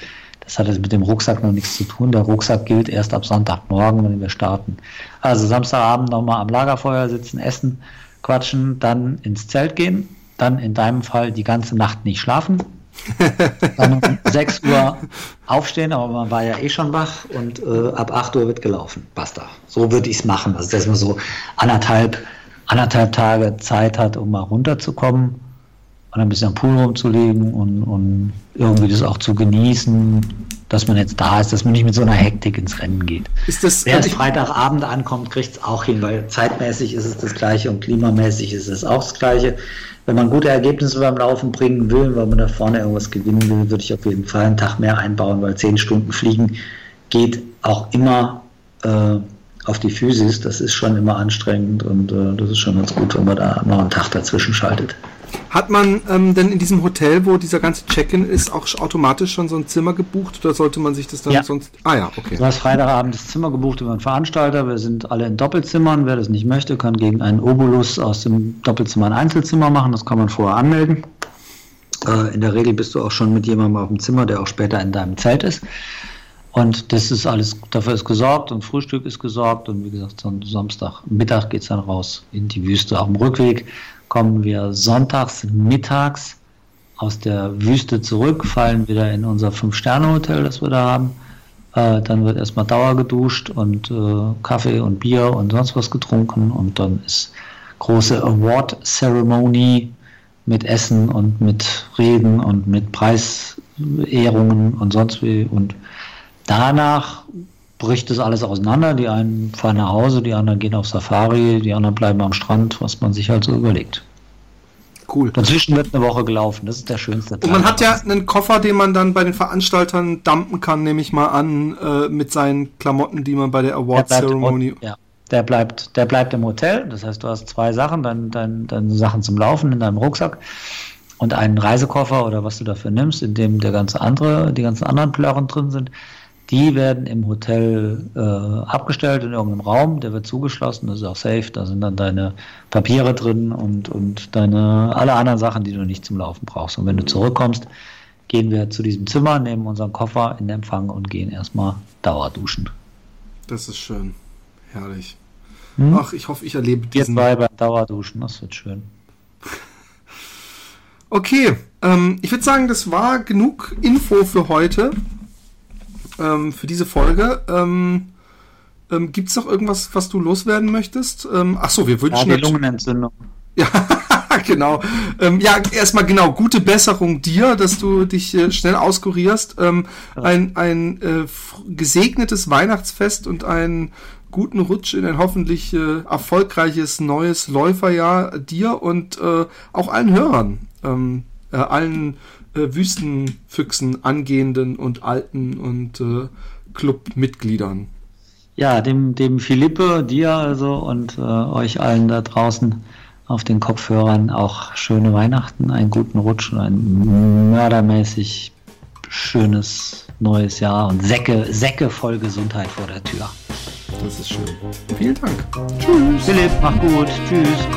Das hat jetzt mit dem Rucksack noch nichts zu tun. Der Rucksack gilt erst ab Sonntagmorgen, wenn wir starten. Also Samstagabend nochmal am Lagerfeuer sitzen, essen, quatschen, dann ins Zelt gehen, dann in deinem Fall die ganze Nacht nicht schlafen, <laughs> dann um 6 Uhr aufstehen, aber man war ja eh schon wach und äh, ab 8 Uhr wird gelaufen. Basta. So würde ich es machen. Also dass man so anderthalb, anderthalb Tage Zeit hat, um mal runterzukommen und ein bisschen am Pool rumzulegen und, und irgendwie das auch zu genießen, dass man jetzt da ist, dass man nicht mit so einer Hektik ins Rennen geht. Ist das, Wer erst Freitagabend ankommt, kriegt es auch hin, weil zeitmäßig ist es das Gleiche und klimamäßig ist es auch das Gleiche. Wenn man gute Ergebnisse beim Laufen bringen will, weil man da vorne irgendwas gewinnen will, würde ich auf jeden Fall einen Tag mehr einbauen, weil zehn Stunden Fliegen geht auch immer äh, auf die Physis. Das ist schon immer anstrengend und äh, das ist schon ganz gut, wenn man da noch einen Tag dazwischen schaltet. Hat man ähm, denn in diesem Hotel, wo dieser ganze Check-in ist, auch automatisch schon so ein Zimmer gebucht oder sollte man sich das dann Ja. sonst. Ah ja, okay. Du hast Freitagabend das Zimmer gebucht über einen Veranstalter. Wir sind alle in Doppelzimmern. Wer das nicht möchte, kann gegen einen Obolus aus dem Doppelzimmer ein Einzelzimmer machen. Das kann man vorher anmelden. Äh, in der Regel bist du auch schon mit jemandem auf dem Zimmer, der auch später in deinem Zelt ist. Und das ist alles, dafür ist gesorgt und Frühstück ist gesorgt. Und wie gesagt, Samstag, Mittag geht es dann raus in die Wüste. Auf dem Rückweg kommen wir sonntags, mittags aus der Wüste zurück, fallen wieder in unser Fünf-Sterne-Hotel, das wir da haben. Äh, dann wird erstmal Dauer geduscht und äh, Kaffee und Bier und sonst was getrunken. Und dann ist große Award-Ceremony mit Essen und mit Reden und mit Preisehrungen und sonst wie. Und danach bricht es alles auseinander. Die einen fahren nach Hause, die anderen gehen auf Safari, die anderen bleiben am Strand, was man sich halt so überlegt. Cool. Dazwischen wird eine Woche gelaufen. Das ist der schönste Teil. Und man hat ja einen Koffer, den man dann bei den Veranstaltern dumpen kann, nehme ich mal an, äh, mit seinen Klamotten, die man bei der der Award Ceremony. Hot- ja, der, bleibt, der bleibt im Hotel. Das heißt, du hast zwei Sachen, dein, dein, deine Sachen zum Laufen in deinem Rucksack und einen Reisekoffer oder was du dafür nimmst, in dem der ganze andere, die ganzen anderen Plörren drin sind. Die werden im Hotel äh, abgestellt in irgendeinem Raum, der wird zugeschlossen, das ist auch safe, da sind dann deine Papiere drin und, und deine alle anderen Sachen, die du nicht zum Laufen brauchst. Und wenn du zurückkommst, gehen wir zu diesem Zimmer, nehmen unseren Koffer in Empfang und gehen erstmal Dauerduschen. Das ist schön. Herrlich. Hm? Ach, ich hoffe, ich erlebe diesen. zwei beim Dauerduschen, das wird schön. <laughs> Okay, ähm, ich würde sagen, das war genug Info für heute, ähm, für diese Folge. Ähm, ähm, Gibt es noch irgendwas, was du loswerden möchtest? Ähm, ach so, wir Ja, wünschen die nat- Lungenentzündung. Ja, <laughs> genau. Ähm, ja, erstmal genau, gute Besserung dir, dass du dich äh, schnell auskurierst. Ähm, ein ein äh, gesegnetes Weihnachtsfest und einen guten Rutsch in ein hoffentlich äh, erfolgreiches neues Läuferjahr dir und äh, auch allen Hörern, ähm, äh, allen äh, Wüstenfüchsen, angehenden und alten und äh, Clubmitgliedern. Ja, dem, dem Philippe, dir also und äh, euch allen da draußen auf den Kopfhörern auch schöne Weihnachten, einen guten Rutsch und ein mördermäßig schönes neues Jahr und Säcke, Säcke voll Gesundheit vor der Tür. Das ist schön. Vielen Dank. Tschüss. Philipp, mach gut. Tschüss.